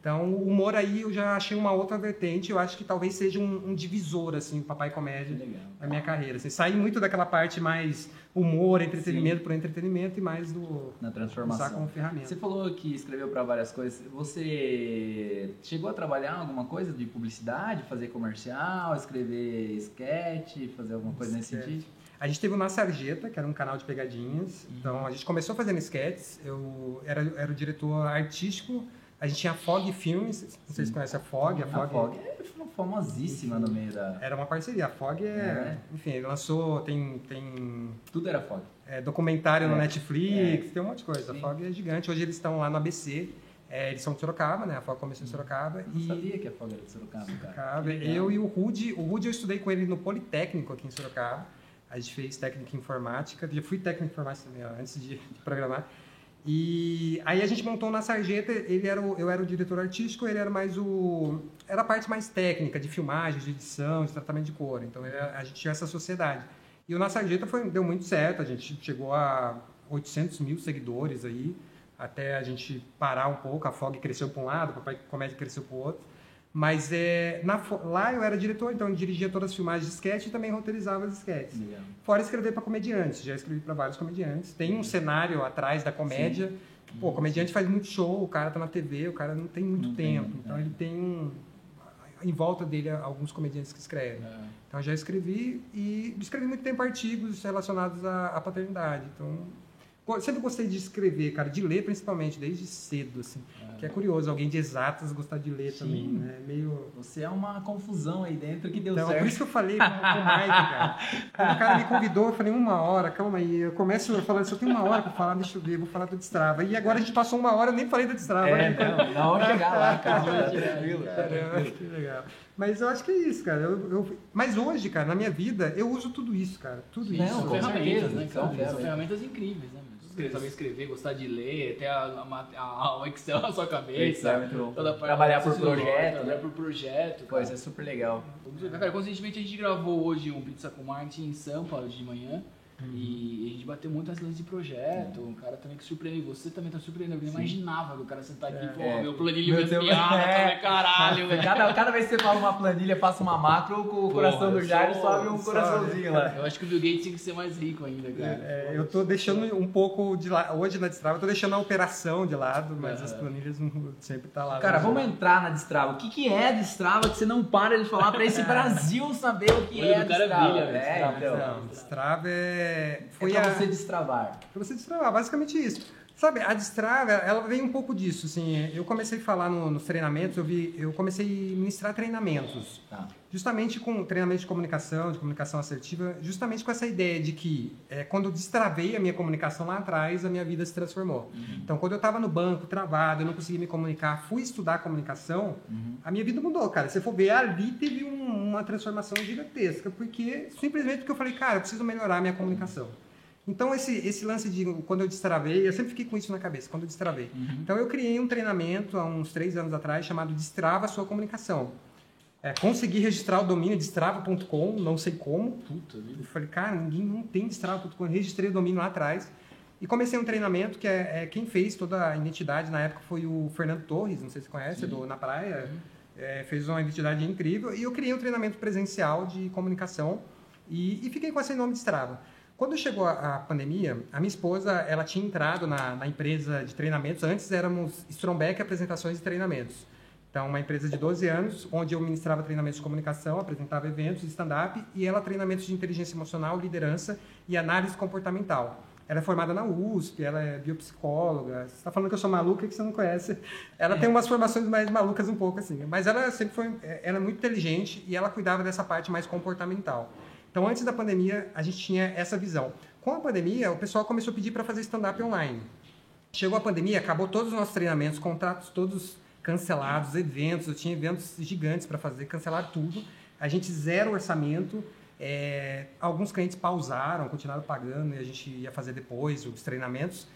Então, o humor aí eu já achei uma outra vertente. Eu acho que talvez seja um, um divisor, assim, o Papai Comédia na minha carreira. Assim, sair muito daquela parte mais humor, entretenimento por entretenimento e mais do na transformação usar como ferramenta. Você falou que escreveu para várias coisas. Você chegou a trabalhar alguma coisa de publicidade, fazer comercial, escrever sketch, fazer alguma coisa nesse sentido? A gente teve o Na Sarjeta, que era um canal de pegadinhas. Uhum. Então, a gente começou fazendo sketches. Eu era, era o diretor artístico. A gente tinha a Fog Filmes. Não sei se conhece a Fog. A Fog, a Fog é famosíssima no meio da... Era uma parceria. A Fog é... é. Enfim, ele lançou... Tem... tem Tudo era Fog. É, documentário é. no Netflix. É. Tem um monte de coisa. Sim. A Fog é gigante. Hoje eles estão lá no ABC. É, eles são de Sorocaba, né? A Fog começou em Sorocaba. Eu e... sabia que a Fog era de Sorocaba, cara. Sorocaba. Eu e o Rude. O Rude eu estudei com ele no Politécnico aqui em Sorocaba. A gente fez técnica informática, já fui técnico informática também, antes de, de, programar. E aí a gente montou na Sarjeta, ele era o, eu era o diretor artístico, ele era mais o era a parte mais técnica de filmagem, de edição, de tratamento de cor. Então era, a gente tinha essa sociedade. E o Na Sarjeta foi, deu muito certo, a gente chegou a 800 mil seguidores aí, até a gente parar um pouco, a Fog cresceu para um lado, o Papai Comédia cresceu para o outro. Mas é, na, lá eu era diretor, então eu dirigia todas as filmagens de sketch e também roteirizava as sketches. Legal. Fora escrever para comediantes, já escrevi para vários comediantes. Tem um cenário atrás da comédia. Sim. Pô, o comediante faz muito show, o cara tá na TV, o cara não tem muito não tempo. Tem, então é. ele tem um, em volta dele alguns comediantes que escrevem. É. Então eu já escrevi e escrevi muito tempo artigos relacionados à, à paternidade. Então sempre gostei de escrever, cara, de ler principalmente, desde cedo, assim. É. Que é curioso, alguém de exatas gostar de ler Sim. também, né? Meio... Você é uma confusão aí dentro que deu então, certo. Por isso que eu falei com, o Mike, cara. Quando o cara me convidou, eu falei, uma hora, calma aí. Eu começo falando, se eu tenho uma hora pra falar, deixa eu ver, vou falar do Destrava. E agora a gente passou uma hora, eu nem falei do Destrava. É, né? não, na hora chegar lá, cara. tranquilo, Caramba, que legal. Mas eu acho que é isso, cara. Eu, eu, mas hoje, cara, na minha vida, eu uso tudo isso, cara. Tudo não, isso. São ferramentas, né? São ferramentas incríveis, né? Saber escrever, gostar de ler, ter a, a, o Excel na sua cabeça. Excel, toda trabalhar por projeto. Trabalhar por projeto. Pois, é super legal. Cara, constantemente a gente gravou hoje um Pizza com Marketing em Sampa de manhã. Uhum. E a gente bateu muitas lances de projeto, um cara também que surpreendeu. Você também tá surpreendendo. Eu imaginava que o cara sentar aqui, é, pô, é. meu planilha meu Deus, é. caralho, velho. Cada, cada vez que você fala uma planilha, passa uma macro, o coração do Jair sobe um coraçãozinho lá. Eu acho que o Bill Gates tinha que ser mais rico ainda, cara. É, eu tô deixando um pouco de lado, hoje na Destrava, eu tô deixando a operação de lado, mas as planilhas sempre tá lá. Cara, vamos entrar na Destrava. O que, que é Destrava que você não para de falar pra esse Brasil saber o que é a Destrava? É, então. Destrava é é, foi é pra a... você destravar. Pra você destravar, basicamente isso. Sabe, a destrava, ela vem um pouco disso, assim, eu comecei a falar no, nos treinamentos, eu, vi, eu comecei a ministrar treinamentos, tá. justamente com treinamento de comunicação, de comunicação assertiva, justamente com essa ideia de que é, quando eu destravei a minha comunicação lá atrás, a minha vida se transformou. Uhum. Então, quando eu estava no banco, travado, eu não conseguia me comunicar, fui estudar comunicação, uhum. a minha vida mudou, cara. Se for ver, ali teve um, uma transformação gigantesca, porque, simplesmente porque eu falei, cara, eu preciso melhorar a minha comunicação. Então, esse, esse lance de quando eu destravei, eu sempre fiquei com isso na cabeça, quando eu destravei. Uhum. Então, eu criei um treinamento há uns três anos atrás chamado Destrava Sua Comunicação. É, consegui registrar o domínio destrava.com, não sei como. Puta vida. Eu falei, cara, ninguém não tem destrava.com. Registrei o domínio lá atrás. E comecei um treinamento que é, é, quem fez toda a identidade na época foi o Fernando Torres, não sei se você conhece, do Na Praia. Uhum. É, fez uma identidade incrível. E eu criei um treinamento presencial de comunicação e, e fiquei com esse nome de Strava. Quando chegou a, a, pandemia, a minha esposa ela tinha entrado na, na, empresa de treinamentos. Antes éramos Strombeck Apresentações e Treinamentos. Então, uma empresa de 12 anos, onde eu ministrava treinamentos de comunicação, apresentava eventos stand-up e ela treinamentos de inteligência emocional, liderança e análise comportamental. Ela é formada na USP, ela é biopsicóloga. Você está falando que eu sou maluca que você não conhece. Ela tem umas formações mais malucas um pouco assim. Mas ela sempre foi, ela é muito inteligente e ela cuidava dessa parte mais comportamental. Então, antes da pandemia, a gente tinha essa visão. Com a pandemia, o pessoal começou a pedir para fazer stand-up online. Chegou a pandemia, acabou todos os nossos treinamentos, contratos todos cancelados, eventos, eu tinha eventos gigantes para fazer, cancelaram tudo. A gente zero orçamento. É, alguns clientes pausaram, continuaram pagando e a gente ia fazer depois os treinamentos.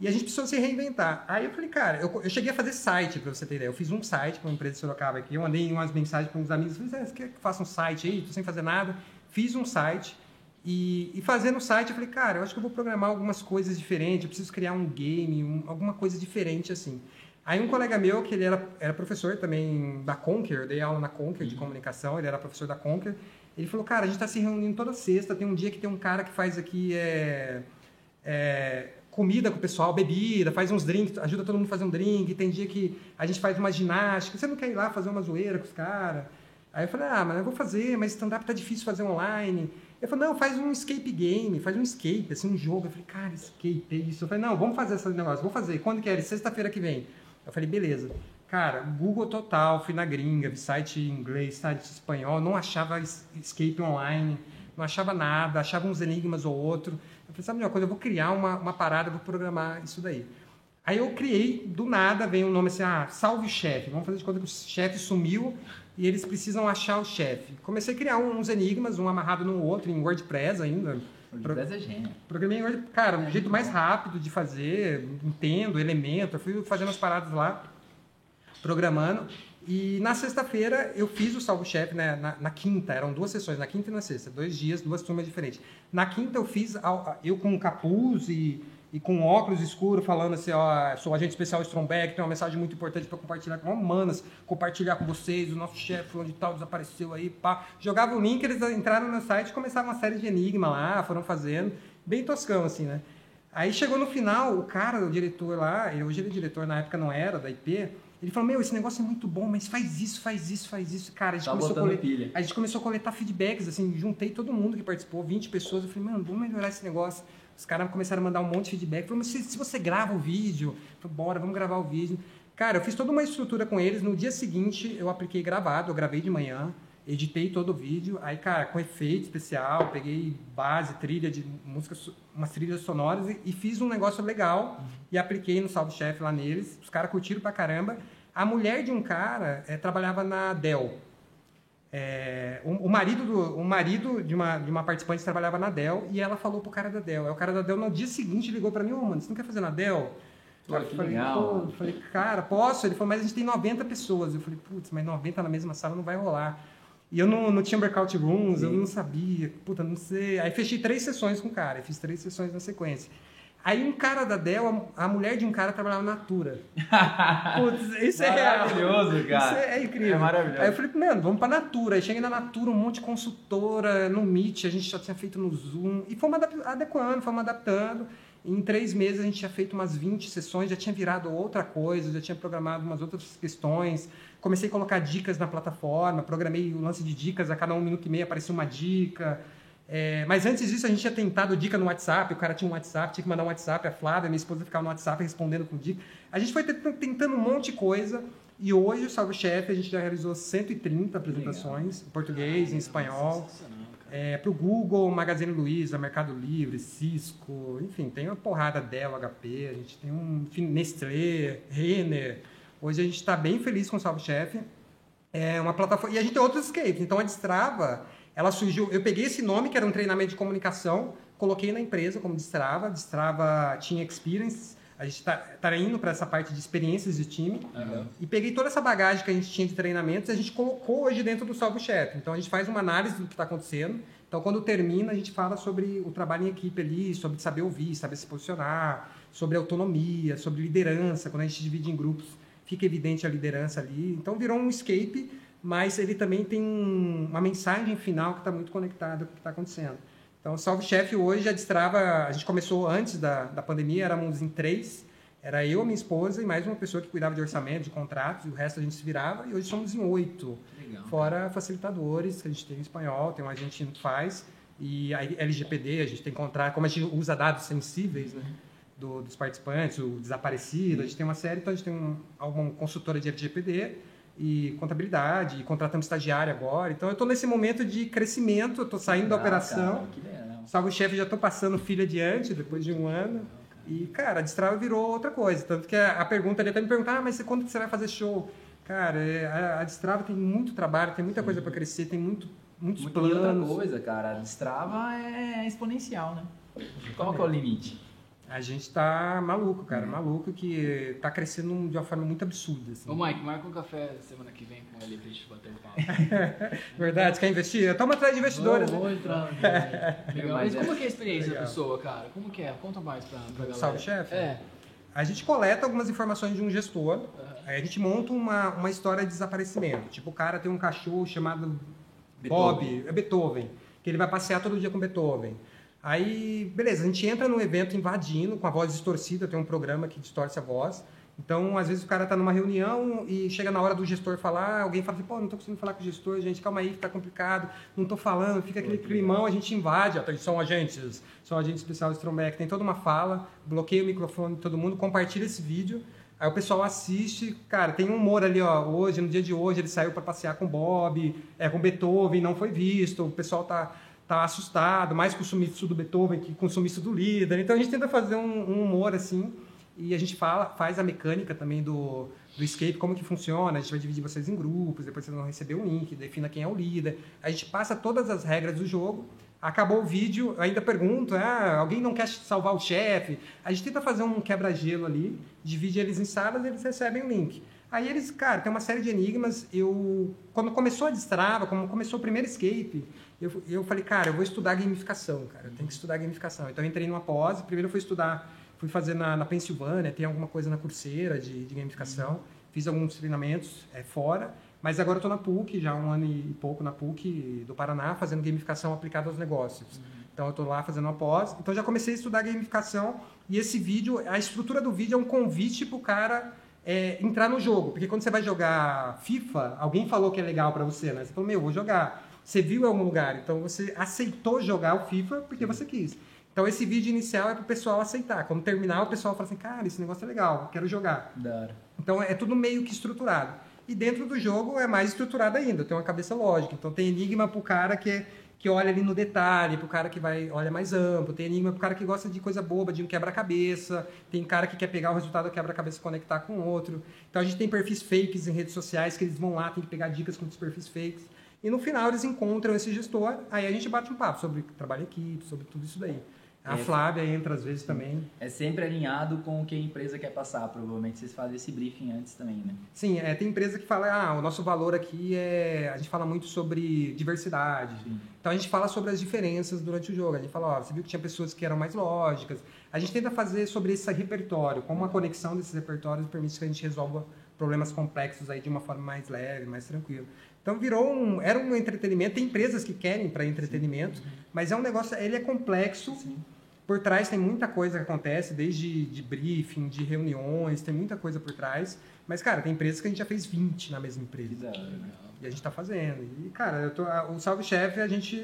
E a gente precisou se reinventar. Aí eu falei, cara, eu, eu cheguei a fazer site, para você ter ideia. Eu fiz um site para uma empresa de Sorocaba aqui. Eu mandei umas mensagens para uns amigos. Falei, você quer que faça um site aí? Tô sem fazer nada. Fiz um site. E, e fazendo o site, eu falei, cara, eu acho que eu vou programar algumas coisas diferentes. Eu preciso criar um game, um, alguma coisa diferente assim. Aí um colega meu, que ele era, era professor também da Conquer, eu dei aula na Conquer de uhum. comunicação, ele era professor da Conquer, ele falou, cara, a gente está se reunindo toda sexta, tem um dia que tem um cara que faz aqui é, é, comida com o pessoal, bebida, faz uns drinks, ajuda todo mundo a fazer um drink, tem dia que a gente faz uma ginástica, você não quer ir lá fazer uma zoeira com os caras? Aí eu falei, ah, mas eu vou fazer, mas stand-up tá difícil fazer online. Ele falou, não, faz um escape game, faz um escape, assim, um jogo. Eu falei, cara, escape, é isso. Eu falei, não, vamos fazer esse negócio, vou fazer. Quando que é? Sexta-feira que vem. Eu falei, beleza. Cara, Google total, fui na gringa, vi site em inglês, site em espanhol, não achava escape online, não achava nada, achava uns enigmas ou outro. Eu falei, sabe uma coisa, eu vou criar uma, uma parada, vou programar isso daí. Aí eu criei, do nada, vem um nome assim, ah, salve o chefe. Vamos fazer de conta que o chefe sumiu e eles precisam achar o chefe. Comecei a criar uns enigmas, um amarrado no outro, em WordPress ainda. WordPress é gênio. Programei em Cara, o jeito mais rápido de fazer, entendo, elemento. Eu fui fazendo as paradas lá, programando. E na sexta-feira eu fiz o Salvo Chefe né, na, na, quinta, eram duas sessões, na quinta e na sexta, dois dias, duas turmas diferentes. Na quinta eu fiz, eu com capuz e e com óculos escuros falando assim, ó, sou agente especial Stromberg, tem uma mensagem muito importante para compartilhar com manas, compartilhar com vocês, o nosso chefe onde tal desapareceu aí, pá. Jogava o link, eles entraram no site e começavam uma série de enigma lá, foram fazendo, bem toscão assim, né? Aí chegou no final, o cara, o diretor lá, hoje ele é diretor, na época não era, da IP, ele falou, meu, esse negócio é muito bom, mas faz isso, faz isso, faz isso. Cara, a gente, tá começou, a coletar, a gente começou a coletar feedbacks, assim, juntei todo mundo que participou, 20 pessoas, eu falei, mano, vamos melhorar esse negócio. Os caras começaram a mandar um monte de feedback. Falaram, se, se você grava o vídeo, falei, bora, vamos gravar o vídeo. Cara, eu fiz toda uma estrutura com eles. No dia seguinte, eu apliquei gravado, eu gravei de manhã, editei todo o vídeo. Aí, cara, com efeito especial, peguei base, trilha de música, umas trilhas sonoras e, e fiz um negócio legal e apliquei no Salve Chef lá neles. Os caras curtiram pra caramba. A mulher de um cara é, trabalhava na Dell. É, o, o, marido do, o marido de uma, de uma participante trabalhava na Dell e ela falou pro cara da Dell. Aí o cara da Dell no dia seguinte ligou para mim: Ô, oh, mano, você não quer fazer na Dell? Pô, eu falei, legal. Pô, falei, cara, posso? Ele falou, mas a gente tem 90 pessoas. Eu falei, putz, mas 90 na mesma sala não vai rolar. E eu não, não tinha breakout rooms, Sim. eu não sabia, puta, não sei. Aí fechei três sessões com o cara, fiz três sessões na sequência. Aí um cara da Dell, a, mulher de um cara trabalhava na Natura. Putz, isso é maravilhoso, cara. Isso é, é, incrível. É maravilhoso. Aí eu falei, mano, vamos pra Natura. Aí cheguei na Natura, um monte de consultora, no Meet, a gente já tinha feito no Zoom. E fomos adequando, fomos adaptando. Em três meses a gente tinha feito umas 20 sessões, já tinha virado outra coisa, já tinha programado umas outras questões. Comecei a colocar dicas na plataforma, programei o lance de dicas, a cada um minuto e meio aparecia uma dica. É, mas antes disso, a gente tinha tentado dica no WhatsApp, o cara tinha um WhatsApp, tinha que mandar um WhatsApp, a Flávia, minha esposa, ficava no WhatsApp respondendo com dica. A gente foi tentando um monte de coisa e hoje, o Salve Chefe, a gente já realizou 130 apresentações em português, em espanhol. É, para o Google, Magazine Luiza, Mercado Livre, Cisco, enfim, tem uma porrada dela, HP, a gente tem um Nestlé, Renner. Hoje a gente está bem feliz com o Salve Chefe. É uma plataforma. E a gente tem outros escapes. Então a Destrava ela surgiu, eu peguei esse nome, que era um treinamento de comunicação, coloquei na empresa como Destrava, Destrava tinha Experience, a gente está tá indo para essa parte de experiências de time, uhum. e peguei toda essa bagagem que a gente tinha de treinamentos e a gente colocou hoje dentro do Salvo Chat. Então a gente faz uma análise do que está acontecendo, então quando termina a gente fala sobre o trabalho em equipe ali, sobre saber ouvir, saber se posicionar, sobre autonomia, sobre liderança, quando a gente divide em grupos fica evidente a liderança ali, então virou um escape mas ele também tem uma mensagem final que está muito conectada com o que está acontecendo. Então, o Salve Chef hoje já destrava, a gente começou antes da, da pandemia, éramos em três, Era eu, minha esposa e mais uma pessoa que cuidava de orçamento, de contratos, e o resto a gente se virava. E hoje somos em oito. Legal. Fora facilitadores, que a gente tem em espanhol, tem um argentino que faz. E a LGPD, a gente tem encontrar, como a gente usa dados sensíveis, né? Do, dos participantes, o desaparecido, a gente tem uma série, então a gente tem um, uma consultora de LGPD e contabilidade, e contratamos estagiário agora. Então eu estou nesse momento de crescimento, eu estou saindo da operação. Cara, Salve o chefe, já estou passando filho adiante depois de um ano. E, cara, a Destrava virou outra coisa. Tanto que a, pergunta ali até me perguntar, ah, mas quando que você vai fazer show? Cara, é, a, a Destrava tem muito trabalho, tem muita Sim. coisa para crescer, tem muito, muitos muito planos. E outra coisa, cara, a Destrava é exponencial, né? Qual que é o limite? A gente tá maluco, cara, uhum. maluco que tá crescendo de uma forma muito absurda. Assim. Ô Mike, marca um café semana que vem com ele pra gente bater um papo. Verdade, você quer investir? Toma atrás de investidores. Vou, vou entrar. Legal. Mas como é que é a experiência Legal. da pessoa, cara? Como que é? Conta mais pra, pra galera. Salve, chefe? É. A gente coleta algumas informações de um gestor, uhum. aí a gente monta uma, uma história de desaparecimento. Tipo, o cara tem um cachorro chamado Beethoven. Bob, é Beethoven, que ele vai passear todo dia com Beethoven. Aí, beleza, a gente entra no evento invadindo, com a voz distorcida, tem um programa que distorce a voz. Então, às vezes o cara está numa reunião e chega na hora do gestor falar, alguém fala assim, pô, não estou conseguindo falar com o gestor, gente, calma aí, que tá complicado, não estou falando, fica aquele climão, a gente invade, são agentes, são agentes especiais do Strombeck, tem toda uma fala, bloqueia o microfone de todo mundo, compartilha esse vídeo, aí o pessoal assiste, cara, tem um humor ali, ó, hoje, no dia de hoje, ele saiu para passear com Bob, é, com Beethoven, não foi visto, o pessoal tá tá assustado, mais consumista do Beethoven que consumista do líder. Então a gente tenta fazer um, um, humor assim e a gente fala, faz a mecânica também do, do escape, como que funciona. A gente vai dividir vocês em grupos, depois vocês vão receber um link, defina quem é o líder. A gente passa todas as regras do jogo. Acabou o vídeo, ainda pergunto, ah, alguém não quer salvar o chefe? A gente tenta fazer um quebra-gelo ali, divide eles em salas e eles recebem o link. Aí eles, cara, tem uma série de enigmas. Eu, quando começou a Destrava, quando começou o primeiro escape, eu, eu falei, cara, eu vou estudar gamificação, cara, eu tenho que estudar gamificação. Então eu entrei numa pós, primeiro eu fui estudar, fui fazer na, na Pensilvânia, tem alguma coisa na Coursera de, de gamificação, uhum. fiz alguns treinamentos é, fora, mas agora eu estou na PUC, já um ano e pouco na PUC do Paraná, fazendo gamificação aplicada aos negócios. Uhum. Então eu estou lá fazendo uma pós, então já comecei a estudar gamificação e esse vídeo, a estrutura do vídeo é um convite para o cara é, entrar no jogo, porque quando você vai jogar FIFA, alguém falou que é legal para você, né? Você falou, meu, vou jogar. Você viu em algum lugar, então você aceitou jogar o FIFA porque você quis. Então esse vídeo inicial é para o pessoal aceitar. Quando terminar, o pessoal fala assim, cara, esse negócio é legal, quero jogar. Dara. Então é tudo meio que estruturado. E dentro do jogo é mais estruturado ainda, tem uma cabeça lógica. Então tem enigma para o cara que, que olha ali no detalhe, para o cara que vai olha mais amplo, tem enigma para o cara que gosta de coisa boba, de um quebra-cabeça, tem cara que quer pegar o resultado do quebra-cabeça e conectar com outro. Então a gente tem perfis fakes em redes sociais que eles vão lá, tem que pegar dicas com os perfis fakes. E no final eles encontram esse gestor, aí a gente bate um papo sobre trabalho equipe, sobre tudo isso daí. A é, Flávia entra às vezes também. É sempre alinhado com o que a empresa quer passar, provavelmente vocês fazem esse briefing antes também, né? Sim, é, tem empresa que fala, ah, o nosso valor aqui é. A gente fala muito sobre diversidade. Sim. Então a gente fala sobre as diferenças durante o jogo. A gente fala, ó, você viu que tinha pessoas que eram mais lógicas. A gente tenta fazer sobre esse repertório, como a conexão desses repertórios permite que a gente resolva problemas complexos aí de uma forma mais leve, mais tranquila. Então virou um, era um entretenimento. Tem empresas que querem para entretenimento, Sim. mas é um negócio, ele é complexo. Sim. Por trás tem muita coisa que acontece, desde de briefing, de reuniões, tem muita coisa por trás. Mas, cara, tem empresas que a gente já fez 20 na mesma empresa. E a gente está fazendo. E, cara, tô, o Salve Chef, a gente.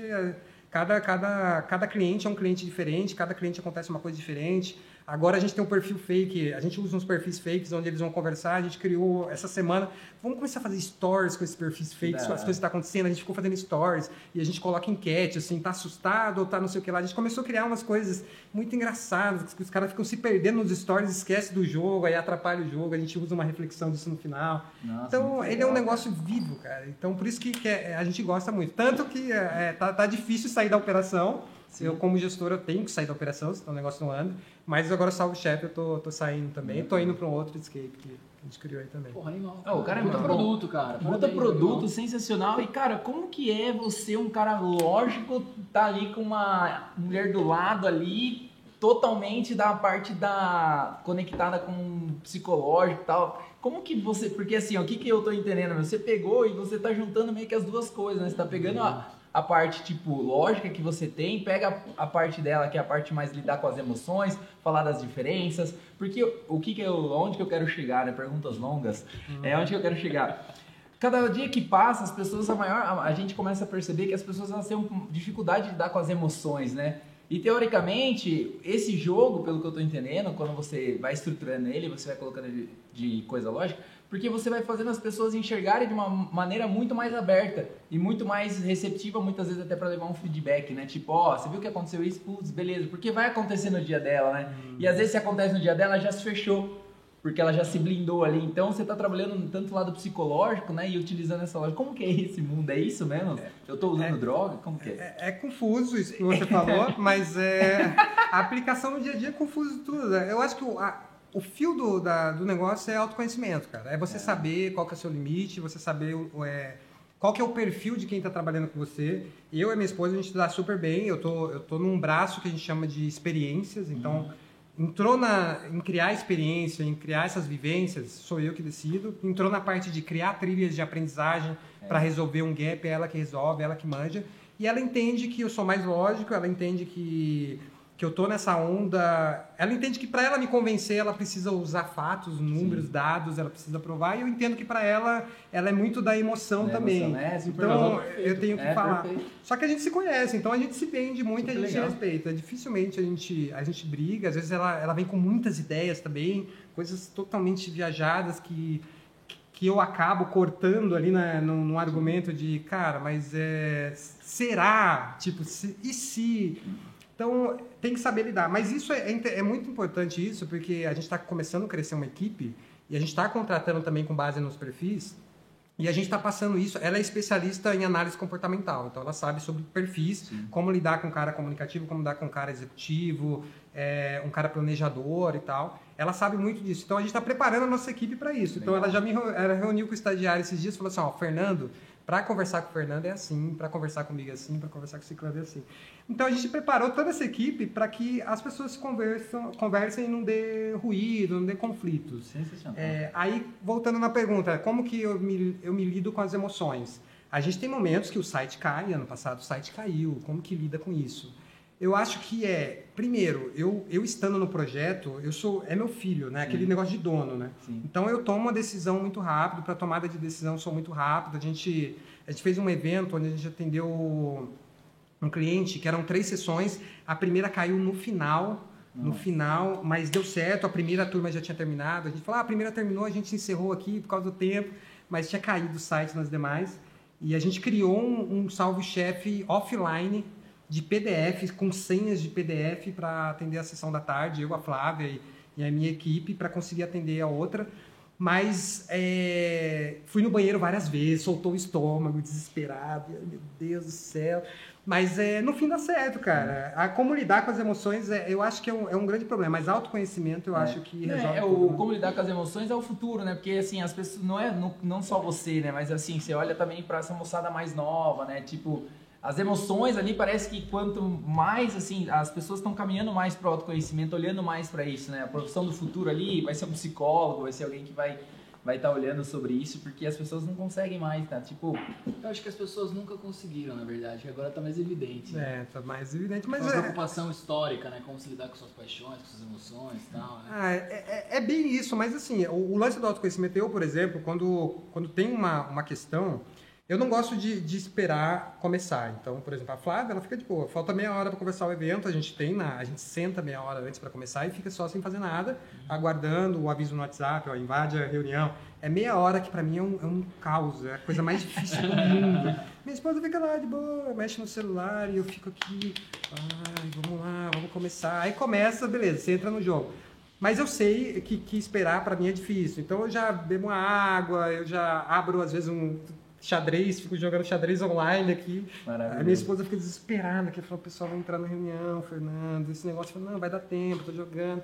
Cada, cada, cada cliente é um cliente diferente, cada cliente acontece uma coisa diferente. Agora a gente tem um perfil fake, a gente usa uns perfis fakes onde eles vão conversar. A gente criou essa semana. Vamos começar a fazer stories com esses perfis fakes, as coisas que estão tá acontecendo. A gente ficou fazendo stories e a gente coloca enquete, assim, tá assustado ou tá não sei o que lá. A gente começou a criar umas coisas muito engraçadas, que os caras ficam se perdendo nos stories, esquece do jogo, aí atrapalha o jogo. A gente usa uma reflexão disso no final. Nossa, então, ele legal, é um negócio vivo, cara. Então, por isso que, que é, a gente gosta muito. Tanto que é, é, tá, tá difícil sair da operação. Sim. Eu, como gestor, eu tenho que sair da operação, senão o negócio não anda. Mas agora, salvo chefe, eu tô, tô saindo também. Estou indo para um outro escape que a gente criou aí também. Porra, animal. Oh, o cara é muito produto, cara. Puta produto, sensacional. E, cara, como que é você, um cara lógico, tá ali com uma mulher do lado ali, totalmente da parte da conectada com o psicológico e tal. Como que você, porque assim, ó, o que que eu tô entendendo, você pegou e você tá juntando meio que as duas coisas, né? Você tá pegando a a parte, tipo, lógica que você tem, pega a parte dela, que é a parte mais lidar com as emoções, falar das diferenças, porque o que que eu, onde que eu quero chegar, né? Perguntas longas, é onde que eu quero chegar. Cada dia que passa, as pessoas, a maior, a, a gente começa a perceber que as pessoas elas têm dificuldade de lidar com as emoções, né? E teoricamente, esse jogo, pelo que eu estou entendendo, quando você vai estruturando ele, você vai colocando ele de coisa lógica, porque você vai fazendo as pessoas enxergarem de uma maneira muito mais aberta e muito mais receptiva, muitas vezes até para levar um feedback, né? Tipo, ó, oh, você viu que aconteceu isso? Putz, beleza, porque vai acontecer no dia dela, né? Hum. E às vezes se acontece no dia dela, já se fechou, porque ela já se blindou ali. Então você está trabalhando tanto o lado psicológico, né? E utilizando essa lógica. Como que é esse mundo? É isso mesmo? É, Eu estou usando é, droga? Como que é? é? é? confuso isso que você falou, mas é, a aplicação no dia a dia é confuso tudo. Né? Eu acho que o, a, o fio do, da, do negócio é autoconhecimento, cara. É você é. saber qual que é o seu limite, você saber é, qual que é o perfil de quem está trabalhando com você. Eu e minha esposa, a gente dá super bem. Eu tô, eu tô num braço que a gente chama de experiências. Então, uhum. entrou na, em criar experiência, em criar essas vivências, sou eu que decido. Entrou na parte de criar trilhas de aprendizagem é. para resolver um gap, é ela que resolve, é ela que manja. E ela entende que eu sou mais lógico, ela entende que que eu tô nessa onda. Ela entende que para ela me convencer, ela precisa usar fatos, números, Sim. dados, ela precisa provar. E eu entendo que para ela, ela é muito da emoção é também. Emoção, né? Então, eu tenho que é, falar. Perfeito. Só que a gente se conhece, então a gente se vende muito, Super a gente legal. respeita. Dificilmente a gente, a gente briga. Às vezes ela, ela vem com muitas ideias também, coisas totalmente viajadas que que eu acabo cortando ali na, no, no argumento de, cara, mas é, será? Tipo, se, e se? Então, tem que saber lidar. Mas isso é, é, é muito importante isso, porque a gente está começando a crescer uma equipe e a gente está contratando também com base nos perfis e a gente está passando isso. Ela é especialista em análise comportamental, então ela sabe sobre perfis, Sim. como lidar com um cara comunicativo, como lidar com um cara executivo, é, um cara planejador e tal. Ela sabe muito disso. Então a gente está preparando a nossa equipe para isso. Legal. Então ela já me ela reuniu com o estagiário esses dias e falou assim: Ó, Fernando, para conversar com o Fernando é assim, para conversar comigo é assim, para conversar com o Ciclano é assim. Então a gente preparou toda essa equipe para que as pessoas conversam, conversem e não dê ruído, não dê conflitos. Sensacional. É, aí, voltando na pergunta, como que eu me, eu me lido com as emoções? A gente tem momentos que o site cai, ano passado o site caiu, como que lida com isso? Eu acho que é, primeiro, eu, eu estando no projeto, eu sou é meu filho, né? Sim. Aquele negócio de dono, né? Sim. Então eu tomo uma decisão muito rápido, para tomada de decisão sou muito rápido. A gente a gente fez um evento onde a gente atendeu um cliente que eram três sessões, a primeira caiu no final, no final, mas deu certo, a primeira turma já tinha terminado. A gente falou: ah, a primeira terminou, a gente encerrou aqui por causa do tempo, mas tinha caído o site nas demais. E a gente criou um, um salve-chefe offline de PDF, com senhas de PDF para atender a sessão da tarde, eu, a Flávia e, e a minha equipe, para conseguir atender a outra. Mas é, fui no banheiro várias vezes, soltou o estômago, desesperado, meu Deus do céu. Mas é, no fim dá certo, cara. A como lidar com as emoções, é, eu acho que é um, é um grande problema. Mas autoconhecimento eu é. acho que é, resolve. É, o como lidar com as emoções é o futuro, né? Porque assim, as pessoas. Não é não, não só você, né? Mas assim, você olha também para essa moçada mais nova, né? Tipo as emoções ali parece que quanto mais assim as pessoas estão caminhando mais para o autoconhecimento olhando mais para isso né a profissão do futuro ali vai ser um psicólogo vai ser alguém que vai vai estar tá olhando sobre isso porque as pessoas não conseguem mais tá tipo eu acho que as pessoas nunca conseguiram na verdade agora está mais evidente né? é tá mais evidente mas uma é... preocupação histórica né como se lidar com suas paixões com suas emoções e tal né? ah, é, é, é, bem isso mas assim o, o lance do autoconhecimento eu por exemplo quando quando tem uma, uma questão eu não gosto de, de, esperar começar. Então, por exemplo, a Flávia, ela fica de boa. Falta meia hora para começar o evento, a gente tem na, a gente senta meia hora antes para começar e fica só sem fazer nada, aguardando o aviso no WhatsApp, ó, invade a reunião. É meia hora que para mim é um, é um caos, é a coisa mais difícil do mundo. Minha esposa fica lá de boa, mexe no celular e eu fico aqui, ai, vamos lá, vamos começar. Aí começa, beleza, você entra no jogo. Mas eu sei que, que esperar para mim é difícil. Então eu já bebo uma água, eu já abro às vezes um xadrez, fico jogando xadrez online aqui. A minha esposa fica desesperada, que falou, o pessoal vai entrar na reunião, Fernando, esse negócio, não, vai dar tempo, tô jogando.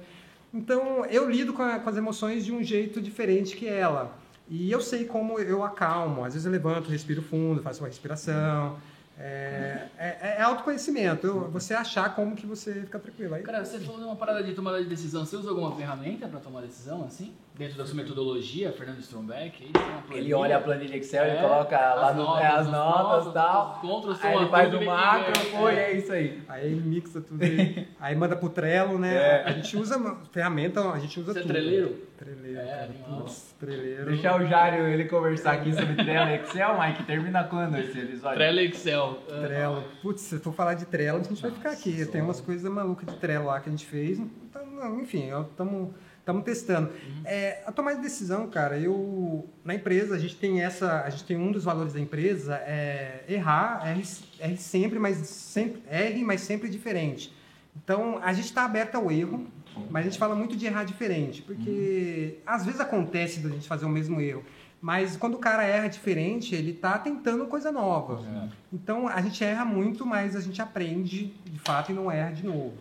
Então, eu lido com, a, com, as emoções de um jeito diferente que ela. E eu sei como eu acalmo. Às vezes eu levanto, respiro fundo, faço uma respiração. É, é, é autoconhecimento, eu, você achar como que você fica tranquilo. Aí, Cara, você falou de uma parada de tomada de decisão. Você usa alguma ferramenta para tomar decisão assim? Dentro da sua metodologia, Fernando Strombeck, ele olha a planilha Excel, é, ele coloca lá no, notas, é, as notas e tal. Contras, aí ele faz o macro, foi, é, é isso aí. Aí ele mixa tudo aí, aí manda pro Trello, né? É. A gente usa ferramenta, a gente usa Você tudo. Você é treleiro? Treleiro, é, cara. Putz, treleiro. Deixar o Jário ele conversar aqui sobre Trello e Excel, Mike, termina quando esse episódio? Trello e Excel. Trello. Putz, se for falar de Trello, a gente vai ficar aqui. Tem umas coisas malucas de Trello lá que a gente fez. Então, enfim, estamos Estamos testando. Uhum. É, a tomada de decisão, cara, eu na empresa a gente tem essa, a gente tem um dos valores da empresa é errar, erre, erre sempre, mas sempre erre, mas sempre diferente. Então a gente está aberto ao erro, mas a gente fala muito de errar diferente, porque uhum. às vezes acontece da gente fazer o mesmo erro. Mas quando o cara erra diferente, ele está tentando coisa nova. Uhum. Então a gente erra muito, mas a gente aprende de fato e não erra de novo.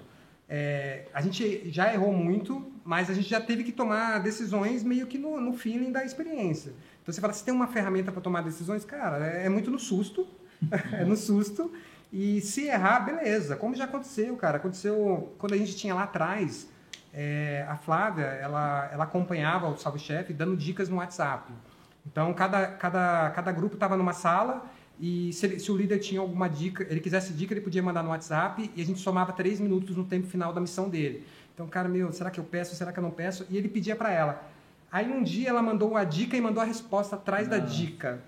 É, a gente já errou muito, mas a gente já teve que tomar decisões meio que no, no feeling da experiência. Então você fala, se tem uma ferramenta para tomar decisões, cara, é, é muito no susto, é no susto. E se errar, beleza. Como já aconteceu, cara. Aconteceu quando a gente tinha lá atrás, é, a Flávia, ela, ela acompanhava o Salve Chefe dando dicas no WhatsApp. Então, cada, cada, cada grupo estava numa sala e se, se, o líder tinha alguma dica, ele quisesse dica, ele podia mandar no WhatsApp e a gente somava três minutos no tempo final da missão dele. Então, cara, meu, será que eu peço, será que eu não peço? E ele pedia para ela. Aí um dia ela mandou a dica e mandou a resposta atrás Nossa. da dica.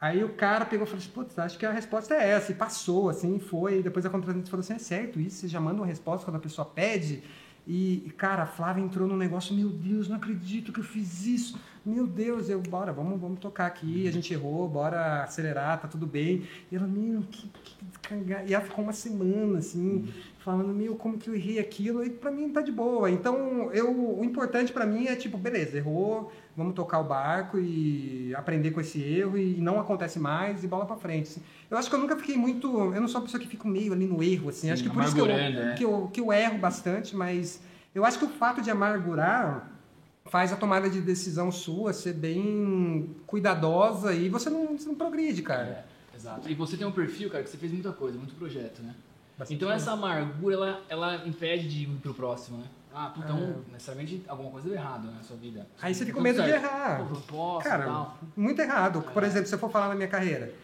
Aí o cara pegou e falou assim, putz, acho que a resposta é essa. E passou, assim, foi. E depois a contratante falou assim, é certo isso? Você já manda uma resposta quando a pessoa pede? E, cara, a Flávia entrou num negócio, meu Deus, não acredito que eu fiz isso. Meu Deus, eu, bora, vamos, vamos tocar aqui, a gente errou, bora acelerar, tá tudo bem. E ela, meu, que, que E ela ficou uma semana, assim, falando, meu, como que eu errei aquilo, e para mim tá de boa. Então, eu, o importante para mim é tipo, beleza, errou, vamos tocar o barco e aprender com esse erro e não acontece mais e bola para frente. Assim. Eu acho que eu nunca fiquei muito, eu não sou uma pessoa que fica meio ali no erro, assim, Sim, acho que por isso que eu, né? que, eu, que eu erro bastante, mas eu acho que o fato de amargurar faz a tomada de decisão sua ser bem cuidadosa e você não, você não progride, cara. É, exato. E você tem um perfil, cara, que você fez muita coisa, muito projeto, né? Bastante então essa amargura, ela, ela impede de ir pro próximo, né? Ah, então, é. necessariamente alguma coisa deu errado na sua vida. Aí você fica com medo de errar. Pô, proposta, Cara, tal. muito errado. É. Por exemplo, se eu for falar na minha carreira,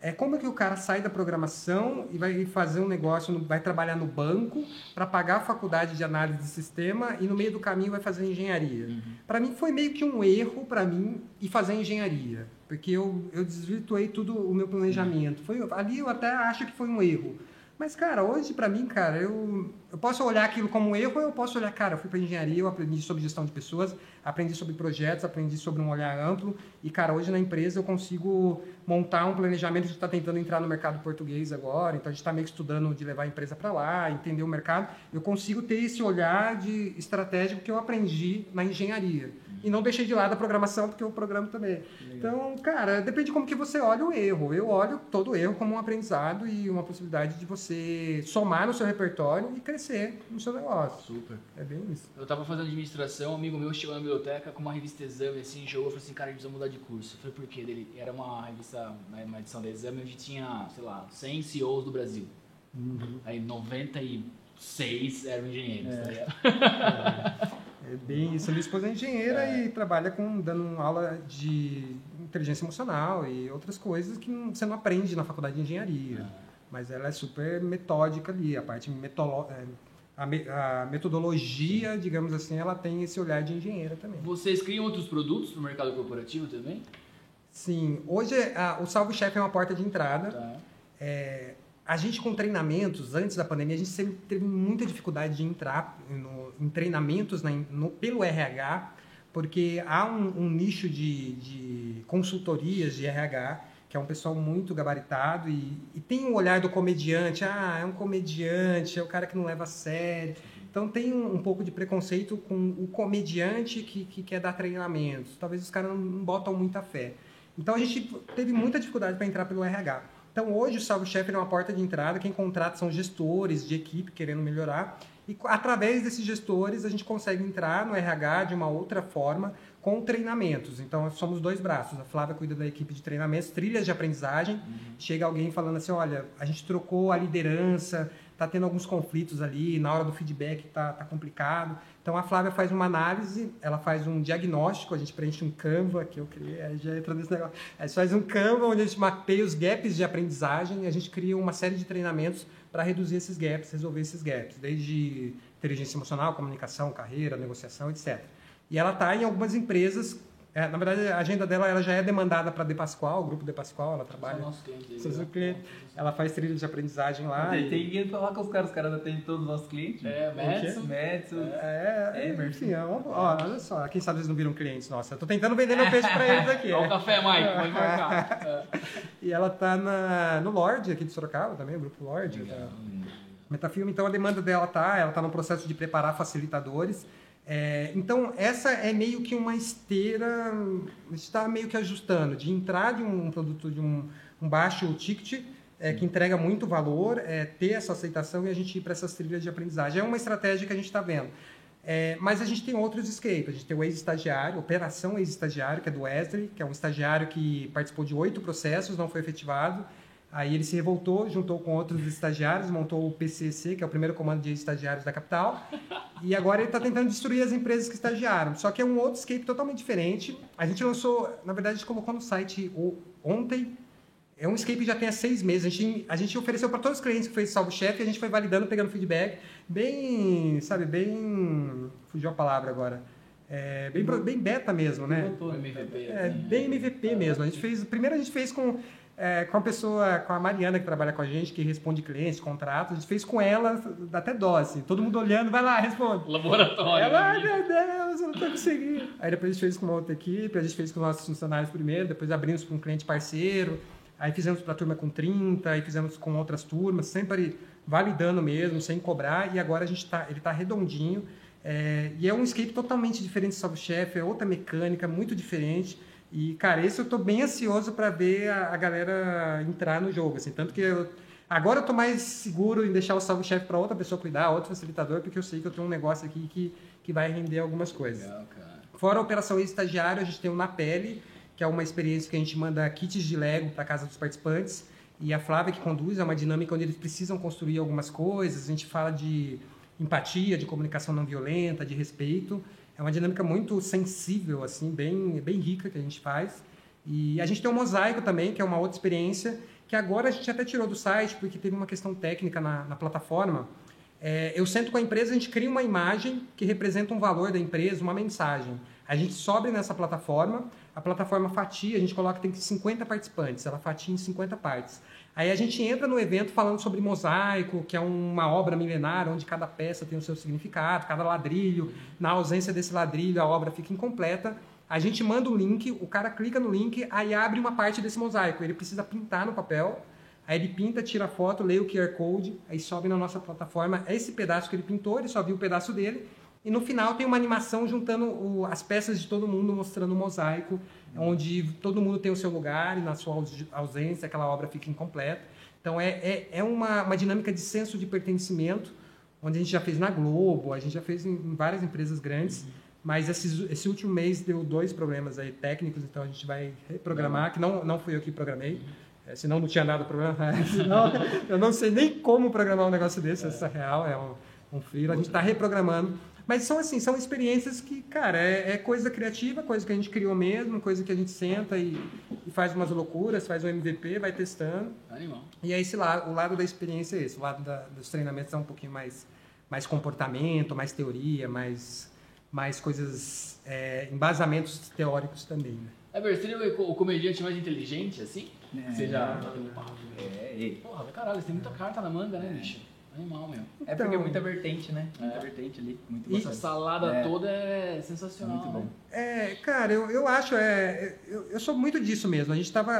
é como que o cara sai da programação e vai fazer um negócio, vai trabalhar no banco para pagar a faculdade de análise de sistema e no meio do caminho vai fazer engenharia. Uhum. Para mim foi meio que um erro para mim e fazer engenharia, porque eu, eu desvirtuei tudo o meu planejamento. Foi ali eu até acho que foi um erro. Mas, cara, hoje, para mim, cara, eu, eu posso olhar aquilo como um erro, ou eu posso olhar, cara, eu fui para engenharia, eu aprendi sobre gestão de pessoas, aprendi sobre projetos, aprendi sobre um olhar amplo, e, cara, hoje na empresa eu consigo montar um planejamento, a gente está tentando entrar no mercado português agora, então a gente está meio que estudando de levar a empresa para lá, entender o mercado, eu consigo ter esse olhar de estratégico que eu aprendi na engenharia e não deixei de lado a programação, porque eu programo também. Legal. Então, cara, depende de como que você olha o erro. Eu olho todo erro como um aprendizado e uma possibilidade de você somar no seu repertório e crescer no seu negócio. Super. É bem isso. Eu tava fazendo administração, um amigo meu chegou na biblioteca com uma revista Exame, assim, jogou e falou assim, cara, a gente precisa mudar de curso. Eu falei, por quê? Ele, era uma revista, né, uma edição da Exame, onde tinha, sei lá, 100 CEOs do Brasil. Uhum. Aí 96 eram engenheiros, é. tá ligado? É. É bem isso. A minha esposa é engenheira é. e trabalha com dando aula de inteligência emocional e outras coisas que você não aprende na faculdade de engenharia. É. Mas ela é super metódica ali. A parte metolo é, a, me a, metodologia, digamos assim, ela tem esse olhar de engenheira também. Vocês criam outros produtos para o mercado corporativo também? Sim. Hoje a, o Salve Chef é uma porta de entrada. Tá. É, a gente com treinamentos, antes da pandemia, a gente sempre teve muita dificuldade de entrar no, em treinamentos na, no, pelo RH, porque há um, um nicho de, de, consultorias de RH, que é um pessoal muito gabaritado e, e, tem um olhar do comediante, ah, é um comediante, é o cara que não leva a sério. Então tem um, um pouco de preconceito com o comediante que, que quer dar treinamentos. Talvez os caras não, não botam muita fé. Então a gente teve muita dificuldade para entrar pelo RH. Então, hoje, o Salve Chef é uma porta de entrada. Quem contrata são gestores de equipe querendo melhorar. E através desses gestores, a gente consegue entrar no RH de uma outra forma, com treinamentos. Então, somos dois braços. A Flávia cuida da equipe de treinamentos, trilhas de aprendizagem. Uhum. Chega alguém falando assim: olha, a gente trocou a liderança, está tendo alguns conflitos ali, na hora do feedback está tá complicado. Então a Flávia faz uma análise, ela faz um diagnóstico, a gente preenche um Canva, que eu criei, aí já entra nesse negócio. A gente faz um Canva onde a gente mapeia os gaps de aprendizagem e a gente cria uma série de treinamentos para reduzir esses gaps, resolver esses gaps, desde inteligência emocional, comunicação, carreira, negociação, etc. E ela está em algumas empresas é, na verdade, a agenda dela ela já é demandada para De Pascoal, o grupo De Pascoal, ela trabalha. São nossos clientes. Né? cliente. Ela faz trilha de aprendizagem lá. Tem, e... tem que falar com os caras, os caras atendem todos os nossos clientes. É. Madison. É, é. Enfim, é, ó, olha só, quem sabe eles não viram clientes. Nossa, eu tô tentando vender meu peixe para eles aqui. Olha o café, Mike, pode marcar. e ela tá na, no Lorde, aqui de Sorocaba também, o grupo Lorde. Tá. Metafilme, então a demanda dela tá, ela tá no processo de preparar facilitadores é, então, essa é meio que uma esteira, está meio que ajustando, de entrar de um produto de um, um baixo ticket, é, que entrega muito valor, é, ter essa aceitação e a gente ir para essas trilhas de aprendizagem. É uma estratégia que a gente está vendo. É, mas a gente tem outros escapes. A gente tem o ex-estagiário, Operação Ex-Estagiário, que é do Wesley, que é um estagiário que participou de oito processos, não foi efetivado. Aí ele se revoltou, juntou com outros estagiários, montou o PCC, que é o primeiro comando de estagiários da capital. E agora ele está tentando destruir as empresas que estagiaram. Só que é um outro escape totalmente diferente. A gente lançou, na verdade, a gente colocou no site ontem. É um escape que já tem há seis meses. A gente, a gente ofereceu para todos os clientes que fez Salvo Chefe, a gente foi validando, pegando feedback. Bem, sabe, bem. Fugiu a palavra agora. É, bem, bem beta mesmo, né? MVP. É, bem MVP mesmo. A gente fez, primeiro a gente fez com é, com a pessoa, com a Mariana que trabalha com a gente, que responde clientes, contratos, a gente fez com ela, até dó, assim, todo mundo olhando, vai lá, responde. Laboratório. Ela, ai meu Deus, eu não tô conseguindo. Aí depois a gente fez com uma outra equipe, a gente fez com os nossos funcionários primeiro, depois abrimos com um cliente parceiro, aí fizemos para a turma com 30, aí fizemos com outras turmas, sempre validando mesmo, sem cobrar, e agora a gente tá, ele está redondinho, é, e é um escape totalmente diferente do Salve Chef, é outra mecânica, muito diferente, e, cara, esse eu tô bem ansioso para ver a, a, galera entrar no jogo, assim. Tanto que eu, agora eu tô mais seguro em deixar o salve-chefe para outra pessoa cuidar, outro facilitador, porque eu sei que eu tenho um negócio aqui que, que vai render algumas coisas. Legal, Fora a operação estagiário, a gente tem o Na Pele, que é uma experiência que a gente manda kits de Lego para casa dos participantes. E a Flávia que conduz, é uma dinâmica onde eles precisam construir algumas coisas. A gente fala de empatia, de comunicação não violenta, de respeito. É uma dinâmica muito sensível, assim, bem, bem rica que a gente faz. E a gente tem o mosaico também, que é uma outra experiência, que agora a gente até tirou do site, porque teve uma questão técnica na, na plataforma. É, eu sento com a empresa, a gente cria uma imagem que representa um valor da empresa, uma mensagem. A gente sobe nessa plataforma, a plataforma fatia, a gente coloca tem 50 participantes, ela fatia em 50 partes. Aí a gente entra no evento falando sobre mosaico, que é uma obra milenar, onde cada peça tem o seu significado, cada ladrilho. Na ausência desse ladrilho, a obra fica incompleta. A gente manda o link, o cara clica no link, aí abre uma parte desse mosaico. Ele precisa pintar no papel, aí ele pinta, tira a foto, lê o QR Code, aí sobe na nossa plataforma. É esse pedaço que ele pintou, ele só viu o pedaço dele. E no final tem uma animação juntando o, as peças de todo mundo, mostrando o mosaico onde todo mundo tem o seu lugar e na sua ausência aquela obra fica incompleta. Então é, é, é uma, uma dinâmica de senso de pertencimento, onde a gente já fez na Globo, a gente já fez em, várias empresas grandes, uhum. mas esse, esse último mês deu dois problemas aí técnicos, então a gente vai reprogramar, que não, não fui eu que programei, uhum. é, senão não tinha nada programar, senão eu não sei nem como programar um negócio desse, é. essa é real, é um, um frio, a gente está reprogramando mas são assim, são experiências que, cara, é, é, coisa criativa, coisa que a gente criou mesmo, coisa que a gente senta e, e faz umas loucuras, faz um MVP, vai testando. Animal. E é esse lado, o lado da experiência é esse, o lado da, dos treinamentos é um pouquinho mais, mais comportamento, mais teoria, mais, mais coisas, é, embasamentos teóricos também. Né? É verdade, seria o comediante mais inteligente, assim? É, Você já... É, é, Porra, caralho, você tem muita carta na manga, né, bicho? Animal mesmo. É porque é muita vertente, né? Muita é. vertente ali. Muito e essa salada é. toda é sensacional. Muito bom. Né? É, cara, eu, eu acho, é, eu, eu sou muito disso mesmo. A gente estava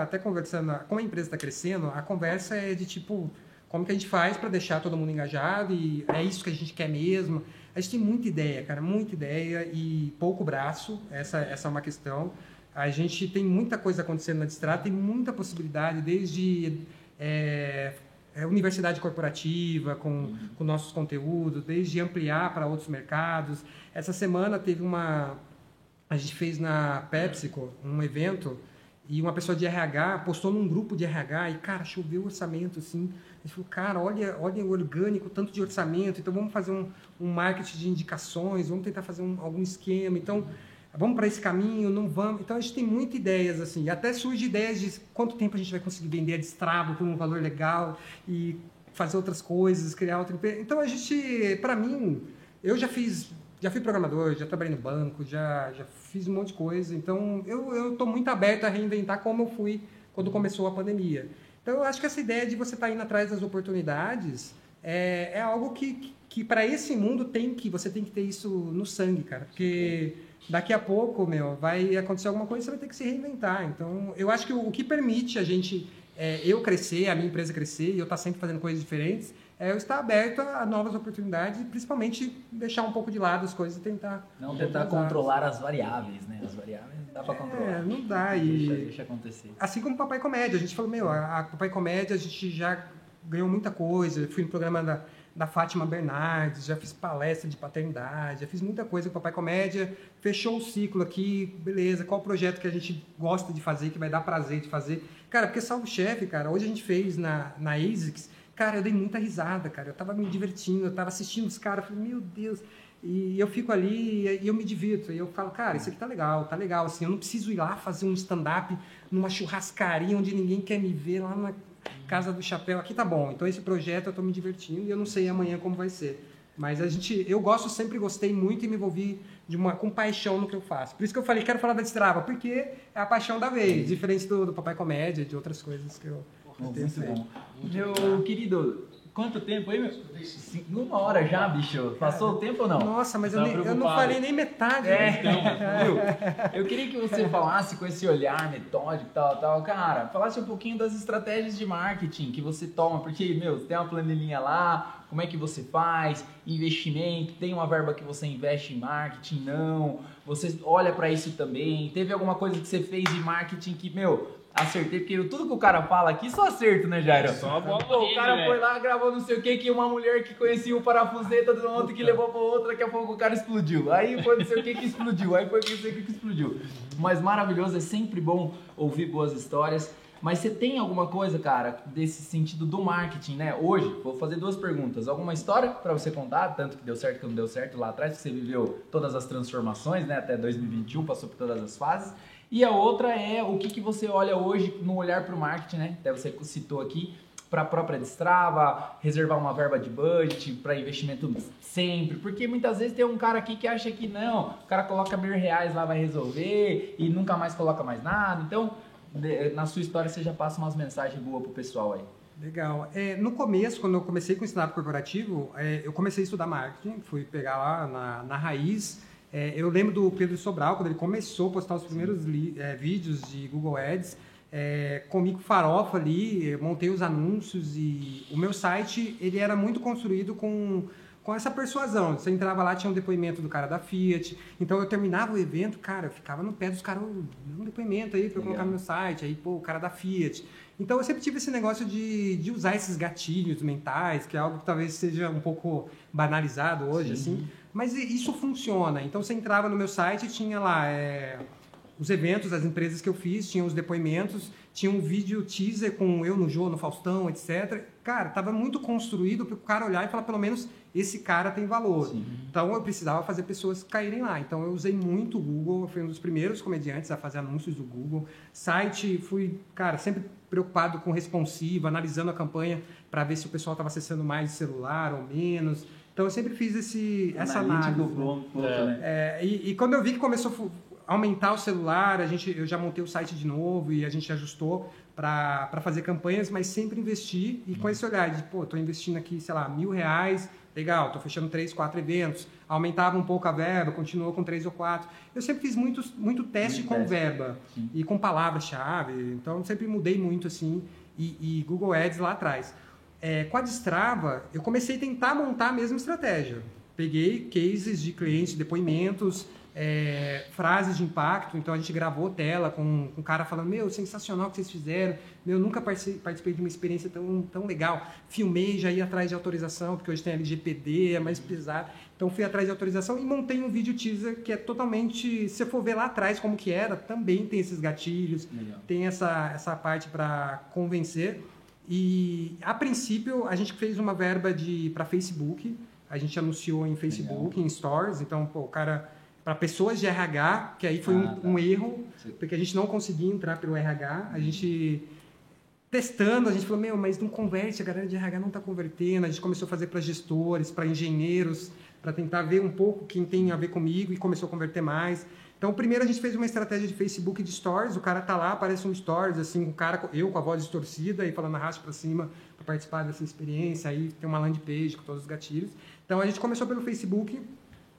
até conversando, como a empresa está crescendo, a conversa é de tipo, como que a gente faz para deixar todo mundo engajado e é isso que a gente quer mesmo. A gente tem muita ideia, cara, muita ideia e pouco braço, essa, essa é uma questão. A gente tem muita coisa acontecendo na Distrata, tem muita possibilidade, desde é, é, universidade corporativa com, uhum. com nossos conteúdos, desde ampliar para outros mercados. Essa semana teve uma. A gente fez na PepsiCo um evento e uma pessoa de RH postou num grupo de RH e, cara, choveu orçamento, assim. Ele falou, cara, olha, olha o orgânico, tanto de orçamento, então vamos fazer um, um marketing de indicações, vamos tentar fazer um, algum esquema. Então, vamos para esse caminho, não vamos. Então, a gente tem muitas ideias, assim. E até surge ideias de quanto tempo a gente vai conseguir vender a Destravo por um valor legal e fazer outras coisas, criar outra empresa. Então, a gente, para mim, eu já fiz já fui programador, já trabalhei no banco, já, já fiz um monte de coisa. Então, eu estou muito aberto a reinventar como eu fui quando começou a pandemia. Então, eu acho que essa ideia de você estar tá indo atrás das oportunidades é, é algo que, que, que para esse mundo tem que você tem que ter isso no sangue, cara. Porque daqui a pouco, meu, vai acontecer alguma coisa, você vai ter que se reinventar. Então, eu acho que o, o que permite a gente, é, eu crescer, a minha empresa crescer, e eu estar tá sempre fazendo coisas diferentes, é eu estar aberto a novas oportunidades e principalmente deixar um pouco de lado as coisas e tentar. Não tentar controlar as variáveis, né? As variáveis não dá para controlar. É, não dá. E... Deixa, deixa acontecer. Assim como Papai Comédia, a gente falou, meu, a, a Papai Comédia a gente já ganhou muita coisa. Eu fui no programa da, da Fátima Bernardes, já fiz palestra de paternidade, já fiz muita coisa com Papai Comédia. Fechou o ciclo aqui, beleza. Qual o projeto que a gente gosta de fazer, que vai dar prazer de fazer? Cara, porque Salvo Chefe, cara, hoje a gente fez na, na ASICS Cara, eu dei muita risada, cara. Eu tava me divertindo, eu tava assistindo os caras, falei, meu Deus. E eu fico ali e eu me divirto. E eu falo, cara, isso aqui tá legal, tá legal. Assim, eu não preciso ir lá fazer um stand-up numa churrascaria onde ninguém quer me ver, lá na Casa do Chapéu. Aqui tá bom. Então, esse projeto eu tô me divertindo e eu não sei amanhã como vai ser. Mas a gente, eu gosto, sempre gostei muito e me envolvi de uma, com paixão no que eu faço. Por isso que eu falei, quero falar da Destrava, porque é a paixão da vez, diferente do, do Papai Comédia, de outras coisas que eu, muito bom. Meu querido, quanto tempo aí, meu? Uma hora já, bicho. Passou o tempo ou não? Nossa, mas eu, nem, eu, não falei nem metade. É, então, viu? Eu queria que você falasse com esse olhar metódico e tal, tal. Cara, falasse um pouquinho das estratégias de marketing que você toma. Porque, meu, tem uma planilhinha lá, como é que você faz, investimento, tem uma verba que você investe em marketing, não. Você olha para isso também. Teve alguma coisa que você fez em marketing que, meu acertei, porque tudo que o cara fala aqui só acerto, né, Jairo? Só bola O cara né? foi lá, gravou não sei o que, que uma mulher que conhecia o parafuseta do outro que levou pra outra, daqui a pouco o cara explodiu. Aí foi não sei o que que explodiu, aí foi não sei o que que explodiu. Mas maravilhoso, é sempre bom ouvir boas histórias. Mas você tem alguma coisa, cara, desse sentido do marketing, né? Hoje, vou fazer duas perguntas. Alguma história para você contar, tanto que deu certo que não deu certo lá atrás, que você viveu todas as transformações, né? Até 2021, passou por todas as fases. E a outra é o que, que você olha hoje no olhar para o marketing, né? Até você citou aqui, para a própria Destrava, reservar uma verba de budget para investimento sempre, porque muitas vezes tem um cara aqui que acha que não, o cara coloca mil reais lá, vai resolver e nunca mais coloca mais nada. Então, na sua história, você já passa umas mensagens boas pro pessoal aí. Legal. É, no começo, quando eu comecei com o stand corporativo, é, eu comecei a estudar marketing, fui pegar lá na, na raiz é, eu lembro do Pedro Sobral, quando ele começou a postar os primeiros é, vídeos de Google Ads, é, comi com farofa ali, montei os anúncios e o meu site ele era muito construído com, com essa persuasão. Você entrava lá, tinha um depoimento do cara da Fiat, então eu terminava o evento, cara, eu ficava no pé dos caras, um depoimento aí para eu colocar no meu site, aí, pô, o cara da Fiat. Então eu sempre tive esse negócio de, de usar esses gatilhos mentais, que é algo que talvez seja um pouco banalizado hoje, Sim. assim. Mas isso funciona. Então você entrava no meu site e tinha lá é, os eventos, as empresas que eu fiz, tinha os depoimentos, tinha um vídeo teaser com eu no Jô, no Faustão, etc. Cara, estava muito construído para o cara olhar e falar, pelo menos esse cara tem valor. Sim. Então eu precisava fazer pessoas caírem lá. Então eu usei muito o Google, eu fui um dos primeiros comediantes a fazer anúncios do Google. Site, fui, cara, sempre preocupado com responsivo, analisando a campanha para ver se o pessoal estava acessando mais celular ou menos. Então eu sempre fiz esse, essa análise. Né? né? É, e, e, quando eu vi que começou a aumentar o celular, a gente, eu já montei o site de novo e a gente ajustou para fazer campanhas, mas sempre investir e com esse olhar de, pô, estou investindo aqui, sei lá, mil reais, legal, estou fechando três, quatro eventos, aumentava um pouco a verba, continuou com três ou quatro. Eu sempre fiz muito, muito teste muito com teste. verba Sim. e com palavra-chave, então sempre mudei muito assim, e, e Google Ads lá atrás é, com a Destrava, eu comecei a tentar montar a mesma estratégia. Peguei cases de clientes, depoimentos, é, frases de impacto. Então a gente gravou tela com, um cara falando: Meu, sensacional o que vocês fizeram. Meu, nunca participei de uma experiência tão, tão legal. Filmei, já ia atrás de autorização, porque hoje tem LGPD, é mais pesado. Então fui atrás de autorização e montei um vídeo teaser que é totalmente. Se você for ver lá atrás como que era, também tem esses gatilhos, legal. tem essa, essa parte para convencer. E a princípio a gente fez uma verba de para Facebook, a gente anunciou em Facebook, legal. em Stores, então pô, o cara para pessoas de RH, que aí foi ah, um, tá. um, erro, Sim. porque a gente não conseguia entrar pelo RH, a gente testando, a gente falou, meu, mas não converte, a galera de RH não está convertendo, a gente começou a fazer para gestores, para engenheiros, para tentar ver um pouco quem tem a ver comigo e começou a converter mais. Então, primeiro a gente fez uma estratégia de Facebook de stories, o cara tá lá, aparece um stories, assim, o cara, eu com a voz distorcida e falando arraste para cima para participar dessa experiência, aí tem uma landing page com todos os gatilhos. Então, a gente começou pelo Facebook,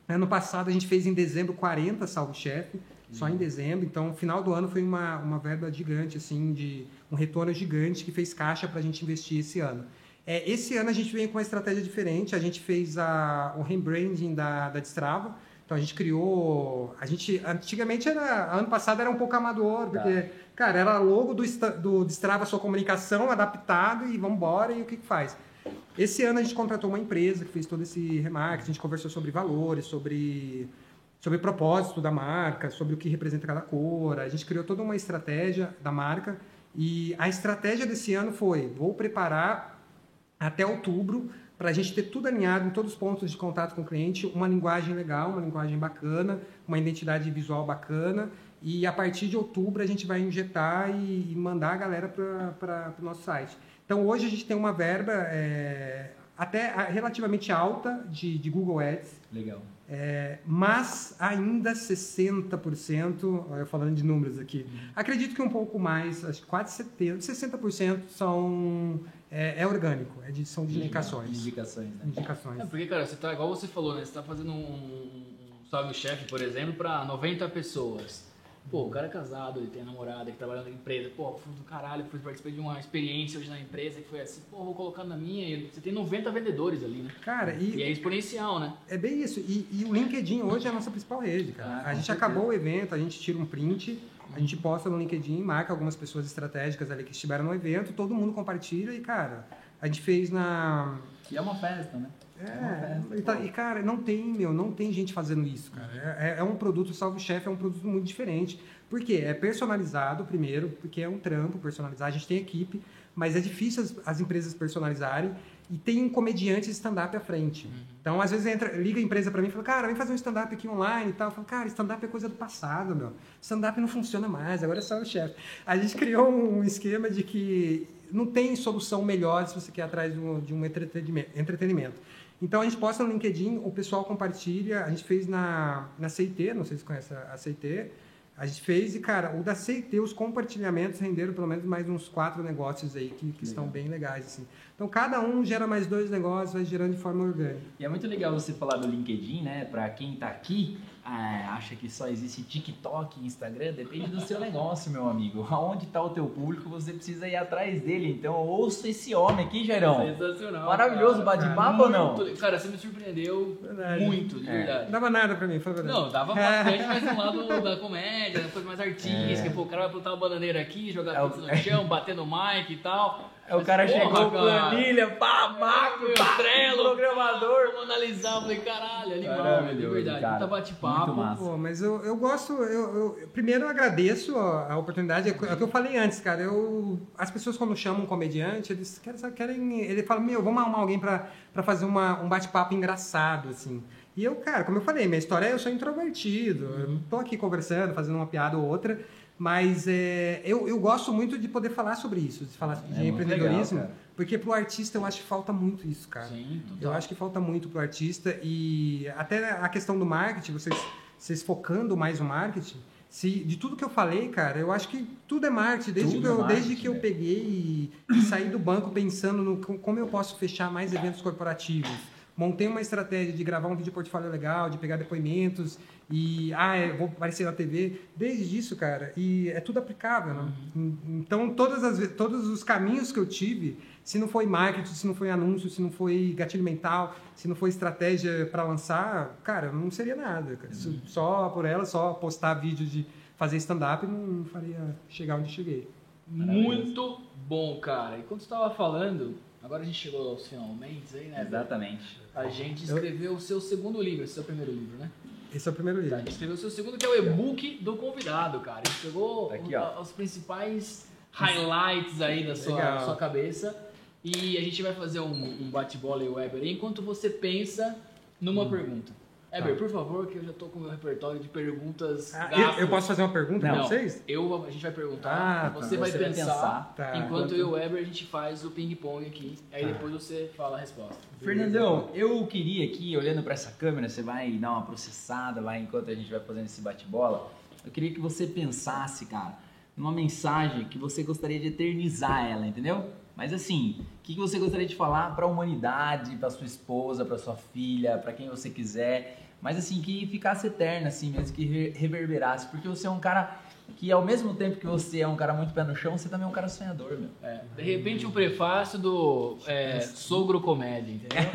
Ano passado a gente fez em dezembro 40 salve-chefe, só em uhum. dezembro. Então, final do ano foi uma, uma verba gigante, assim, de um retorno gigante que fez caixa para a gente investir esse ano. É, esse ano a gente veio com uma estratégia diferente. A gente fez a, o rebranding da, da Destrava. Então a gente criou. A gente antigamente era. Ano passado era um pouco amador, porque, tá. cara, era logo do, do Destrava Sua Comunicação adaptado e vamos embora e o que, que faz? Esse ano a gente contratou uma empresa que fez todo esse remarketing, a gente conversou sobre valores, sobre, sobre propósito da marca, sobre o que representa cada cor. A gente criou toda uma estratégia da marca e a estratégia desse ano foi: vou preparar até outubro para a gente ter tudo alinhado em todos os pontos de contato com o cliente, uma linguagem legal, uma linguagem bacana, uma identidade visual bacana. E a partir de outubro a gente vai injetar e, mandar a galera para o nosso site. Então, hoje a gente tem uma verba é, até relativamente alta de, de Google Ads. Legal. É, mas ainda 60%, eu falando de números aqui, uhum. acredito que um pouco mais, acho que quase 70%, 60% são, é, é, orgânico, é de, são de indicações. Indicações, né? Indicações. É porque, cara, você tá, igual você falou, né? Você está fazendo um, um salve-chefe, por exemplo, para 90 pessoas. Pô, o cara é casado, ele tem namorada, que trabalha na empresa. Pô, fui do caralho, fui participar de uma experiência hoje na empresa que foi assim, pô, vou colocar na minha. E você tem 90 vendedores ali, né? Cara, e. E é exponencial, né? É bem isso. E, e o LinkedIn hoje é a nossa principal rede, cara. Ah, a gente certeza. acabou o evento, a gente tira um print, a gente posta no LinkedIn, marca algumas pessoas estratégicas ali que estiveram no evento, todo mundo compartilha e, cara, a gente fez na. E é uma festa, né? É, e, tá, e, cara, não tem, meu, não tem gente fazendo isso, cara. É, é, é um produto, Salve Chef é um produto muito diferente. Por quê? É personalizado primeiro, porque é um trampo personalizar. A gente tem equipe, mas é difícil as, as empresas personalizarem. E tem um comediante stand-up à frente. Uhum. Então, às vezes, entra, liga a empresa para mim e fala, cara, vem fazer um stand-up aqui online e tal. Eu falo, cara, stand-up é coisa do passado, meu. Stand-up não funciona mais, agora é só o chefe. A gente criou um esquema de que não tem solução melhor se você quer atrás de um, de um entretenimento. Então, a gente posta no LinkedIn, o pessoal compartilha. A gente fez na, na CIT, não sei se você conhece a CIT a gente fez e, cara, o da CT, os compartilhamentos renderam pelo menos mais uns quatro negócios aí que, que estão bem legais, assim. Então, cada um gera mais dois negócios, vai gerando de forma orgânica. E é muito legal você falar do LinkedIn, né? Para quem está aqui, ah, acha que só existe TikTok e Instagram, depende do seu negócio, meu amigo. Aonde está o teu público, você precisa ir atrás dele. Então, ouça esse homem aqui, Jairão. Sensacional. Maravilhoso bate-papo ou não? Cara, você me surpreendeu verdade. muito, de é. verdade. Não dava nada pra mim, foi verdade. Não, dava bastante, mas no lado da comédia, da coisa mais artística. É. Pô, o cara vai plantar uma bananeira aqui, jogar é o... no chão, bater no mic e tal. É o cara Porra, chegou, cara. planilha, pá, macro, pá, trelo, programador. Vamos analisar, falei, caralho, animal, de verdade. Cara, Puta bate-papo. Pô, mas eu, eu gosto, eu, eu, primeiro eu agradeço a, a oportunidade, é o que eu falei antes, cara, eu, as pessoas quando chamam um comediante, eles querem, querem ele fala, meu, vamos arrumar alguém pra, pra fazer uma, um bate-papo engraçado, assim. E eu, cara, como eu falei, minha história é eu sou introvertido, eu não tô aqui conversando, fazendo uma piada ou outra, mas é, eu, eu gosto muito de poder falar sobre isso, de falar de é empreendedorismo, legal, porque para o artista eu acho que falta muito isso, cara. Sim, eu acho que falta muito para o artista e até a questão do marketing, vocês, vocês focando mais no marketing, se, de tudo que eu falei, cara, eu acho que tudo é marketing. Desde, que, eu, é marketing, desde que eu é. peguei e, e saí do banco pensando no como eu posso fechar mais eventos corporativos montei uma estratégia de gravar um vídeo portfólio legal, de pegar depoimentos e ah, eu vou aparecer na TV. Desde isso, cara, e é tudo aplicável, né? Uhum. Então, todas as todos os caminhos que eu tive, se não foi marketing, se não foi anúncio, se não foi gatilho mental, se não foi estratégia para lançar, cara, não seria nada. Uhum. Só por ela, só postar vídeo de fazer stand-up, não faria chegar onde cheguei. Muito bom, cara. E quando você estava falando, agora a gente chegou aos finalmente aí, né? Exatamente. A gente escreveu eu... o seu segundo livro, esse é o primeiro livro, né? Esse é o primeiro livro. Tá, a gente escreveu o seu segundo, que é o e-book do convidado, cara. A gente pegou Aqui, os principais highlights aí da sua, da sua cabeça. E a gente vai fazer um, um bate-bola e Weber enquanto você pensa numa hum. pergunta. Eber, tá. por favor, que eu já tô com o meu repertório de perguntas. Ah, eu, eu, posso fazer uma pergunta para vocês? Eu, a gente vai perguntar, ah, você tá. vai você pensar, pensar. Tá. enquanto eu e o Eber a gente faz o ping-pong aqui. Aí tá. depois você fala a resposta. Fernandão, eu queria aqui, olhando para essa câmera, você vai dar uma processada lá enquanto a gente vai fazendo esse bate-bola. Eu queria que você pensasse, cara, numa mensagem que você gostaria de eternizar ela, entendeu? Mas assim, o que você gostaria de falar para a humanidade, para sua esposa, para sua filha, para quem você quiser, mas assim que ficasse eterna, assim mesmo que reverberasse, porque você é um cara que ao mesmo tempo que você é um cara muito pé no chão, você também é um cara sonhador, meu. É, de repente um prefácio do é, Sogro Comédia, entendeu?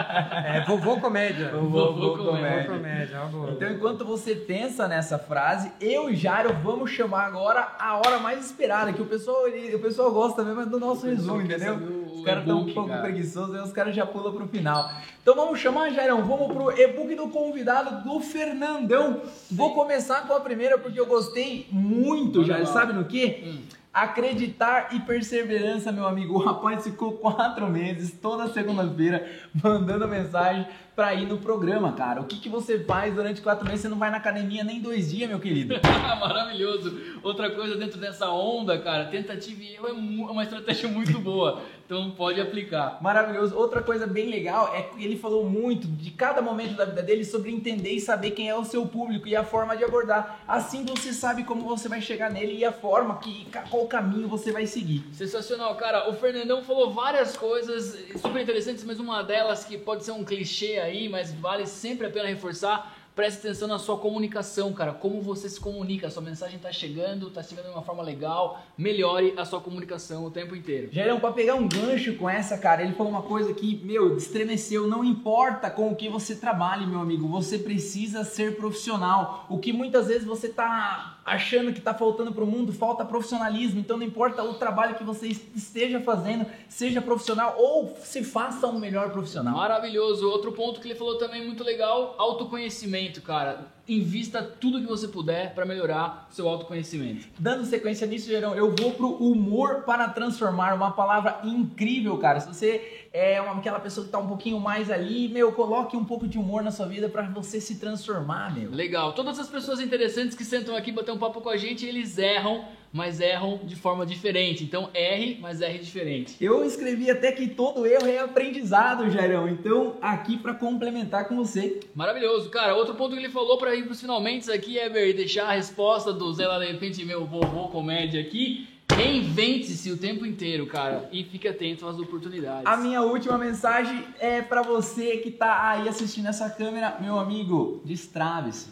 Ah, é, vovô Comédia. Vovô, vovô Comédia. Vovô comédia então, enquanto você pensa nessa frase, eu e Jairo vamos chamar agora a hora mais esperada, que o pessoal, o pessoal gosta mesmo do nosso resumo, entendeu? Os caras estão um pouco preguiçosos, aí os caras já pulam pro final. Então vamos chamar, Jairão, vamos pro e-book do convidado do Fernandão. Sim. Vou começar com a primeira porque eu gostei muito, Jair. Sabe no quê? Hum. Acreditar e perseverança, meu amigo. O rapaz ficou quatro meses, toda segunda-feira, mandando mensagem para ir no programa, cara. O que, que você faz durante quatro meses? Você não vai na academia nem dois dias, meu querido. Maravilhoso. Outra coisa dentro dessa onda, cara, tentativa e erro é, é uma estratégia muito boa. Então pode aplicar. Maravilhoso. Outra coisa bem legal é que ele falou muito de cada momento da vida dele sobre entender e saber quem é o seu público e a forma de abordar. Assim você sabe como você vai chegar nele e a forma que qual caminho você vai seguir. Sensacional, cara. O Fernandão falou várias coisas super interessantes, mas uma delas que pode ser um clichê aí, mas vale sempre a pena reforçar. Preste atenção na sua comunicação, cara. Como você se comunica. A sua mensagem está chegando, está chegando de uma forma legal. Melhore a sua comunicação o tempo inteiro. Gerão, para pegar um gancho com essa, cara, ele falou uma coisa que, meu, estremeceu. Não importa com o que você trabalhe, meu amigo. Você precisa ser profissional. O que muitas vezes você tá achando que está faltando para o mundo, falta profissionalismo. Então não importa o trabalho que você esteja fazendo, seja profissional ou se faça um melhor profissional. Maravilhoso. Outro ponto que ele falou também muito legal, autoconhecimento, cara invista tudo que você puder para melhorar seu autoconhecimento. Dando sequência nisso, Gerão, eu vou pro humor para transformar, uma palavra incrível, cara. Se você é uma, aquela pessoa que tá um pouquinho mais ali, meu, coloque um pouco de humor na sua vida para você se transformar, meu. Legal. Todas as pessoas interessantes que sentam aqui bater um papo com a gente, eles erram mas erram de forma diferente. Então erre, mas erre diferente. Eu escrevi até que todo erro é aprendizado, Jairão. Então aqui para complementar com você. Maravilhoso, cara. Outro ponto que ele falou para ir pros finalmente aqui é ver, deixar a resposta do Zé lá de repente meu vovô comédia aqui. Reinvente-se o tempo inteiro, cara, e fique atento às oportunidades. A minha última mensagem é para você que tá aí assistindo essa câmera, meu amigo, destrave-se.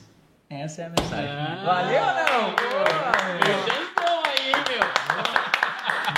Essa é a mensagem. Ah, Valeu não? Boa,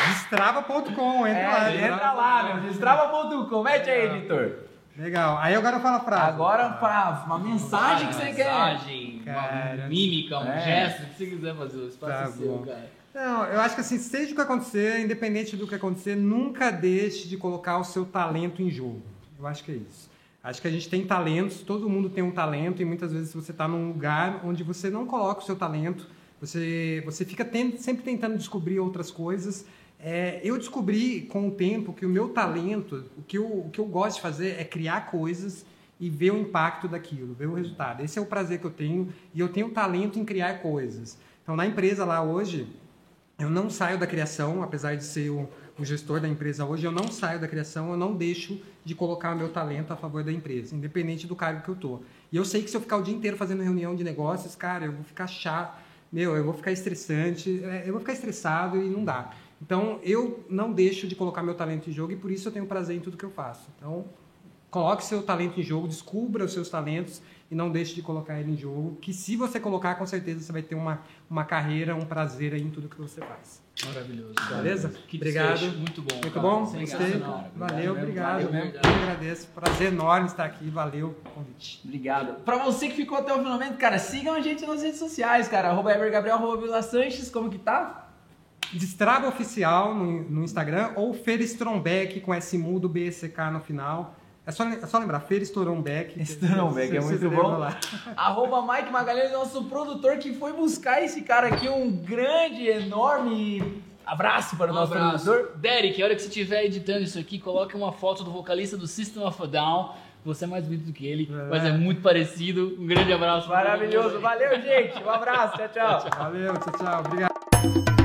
Destrava.com, entra é, lá. Entra lá, meu. Destrava.com. Mete aí, editor. Legal. Aí agora fala a frase. Agora pra uma mensagem que você mensagem, quer. Mensagem, uma mímica, um é. gesto, o que você quiser fazer. O espaço tá é seu, bom. cara. Não, eu acho que assim, seja o que acontecer, independente do que acontecer, nunca deixe de colocar o seu talento em jogo. Eu acho que é isso. Acho que a gente tem talentos, todo mundo tem um talento e muitas vezes você está num lugar onde você não coloca o seu talento, você, você fica sempre tentando descobrir outras coisas é, eu descobri com o tempo que o meu talento, o que, eu, o que eu gosto de fazer é criar coisas e ver o impacto daquilo, ver o resultado. Esse é o prazer que eu tenho e eu tenho talento em criar coisas. Então, na empresa lá hoje, eu não saio da criação, apesar de ser o, o gestor da empresa hoje, eu não saio da criação, eu não deixo de colocar o meu talento a favor da empresa, independente do cargo que eu tô. E eu sei que se eu ficar o dia inteiro fazendo reunião de negócios, cara, eu vou ficar chato, meu, eu vou ficar estressante, é, eu vou ficar estressado e não dá. Então, eu não deixo de colocar meu talento em jogo e por isso eu tenho prazer em tudo que eu faço. Então, coloque seu talento em jogo, descubra os seus talentos e não deixe de colocar ele em jogo, que se você colocar, com certeza você vai ter uma, uma carreira, um prazer em tudo que você faz. Maravilhoso. Beleza? Que obrigado. Desfecho. Muito bom. Muito cara. bom? Gostei. Gostei. Valeu, obrigado. valeu, mesmo. verdade. Eu agradeço. Prazer enorme estar aqui. Valeu o convite. Obrigado. Pra você que ficou até o finalmente, cara, sigam a gente nas redes sociais, cara. Arroba Evergabriel, arroba Vila Sanches, como que tá? Destrava Oficial no, no Instagram ou Feira Strombeck com S mudo BSK no final. É só, é só lembrar, Feira Strombeck. Strombeck, é muito bom. lá. Arroba Mike Magalhães, nosso produtor que foi buscar esse cara aqui. Um grande, enorme abraço para o Um nosso abraço. produtor. Derek, a hora que você estiver editando isso aqui, coloque uma foto do vocalista do System of a Down. Você é mais bonito do que ele, É. mas é muito parecido. Um grande abraço. Maravilhoso. Valeu, gente. Um abraço. Tchau, tchau. Valeu, tchau, tchau. Obrigado.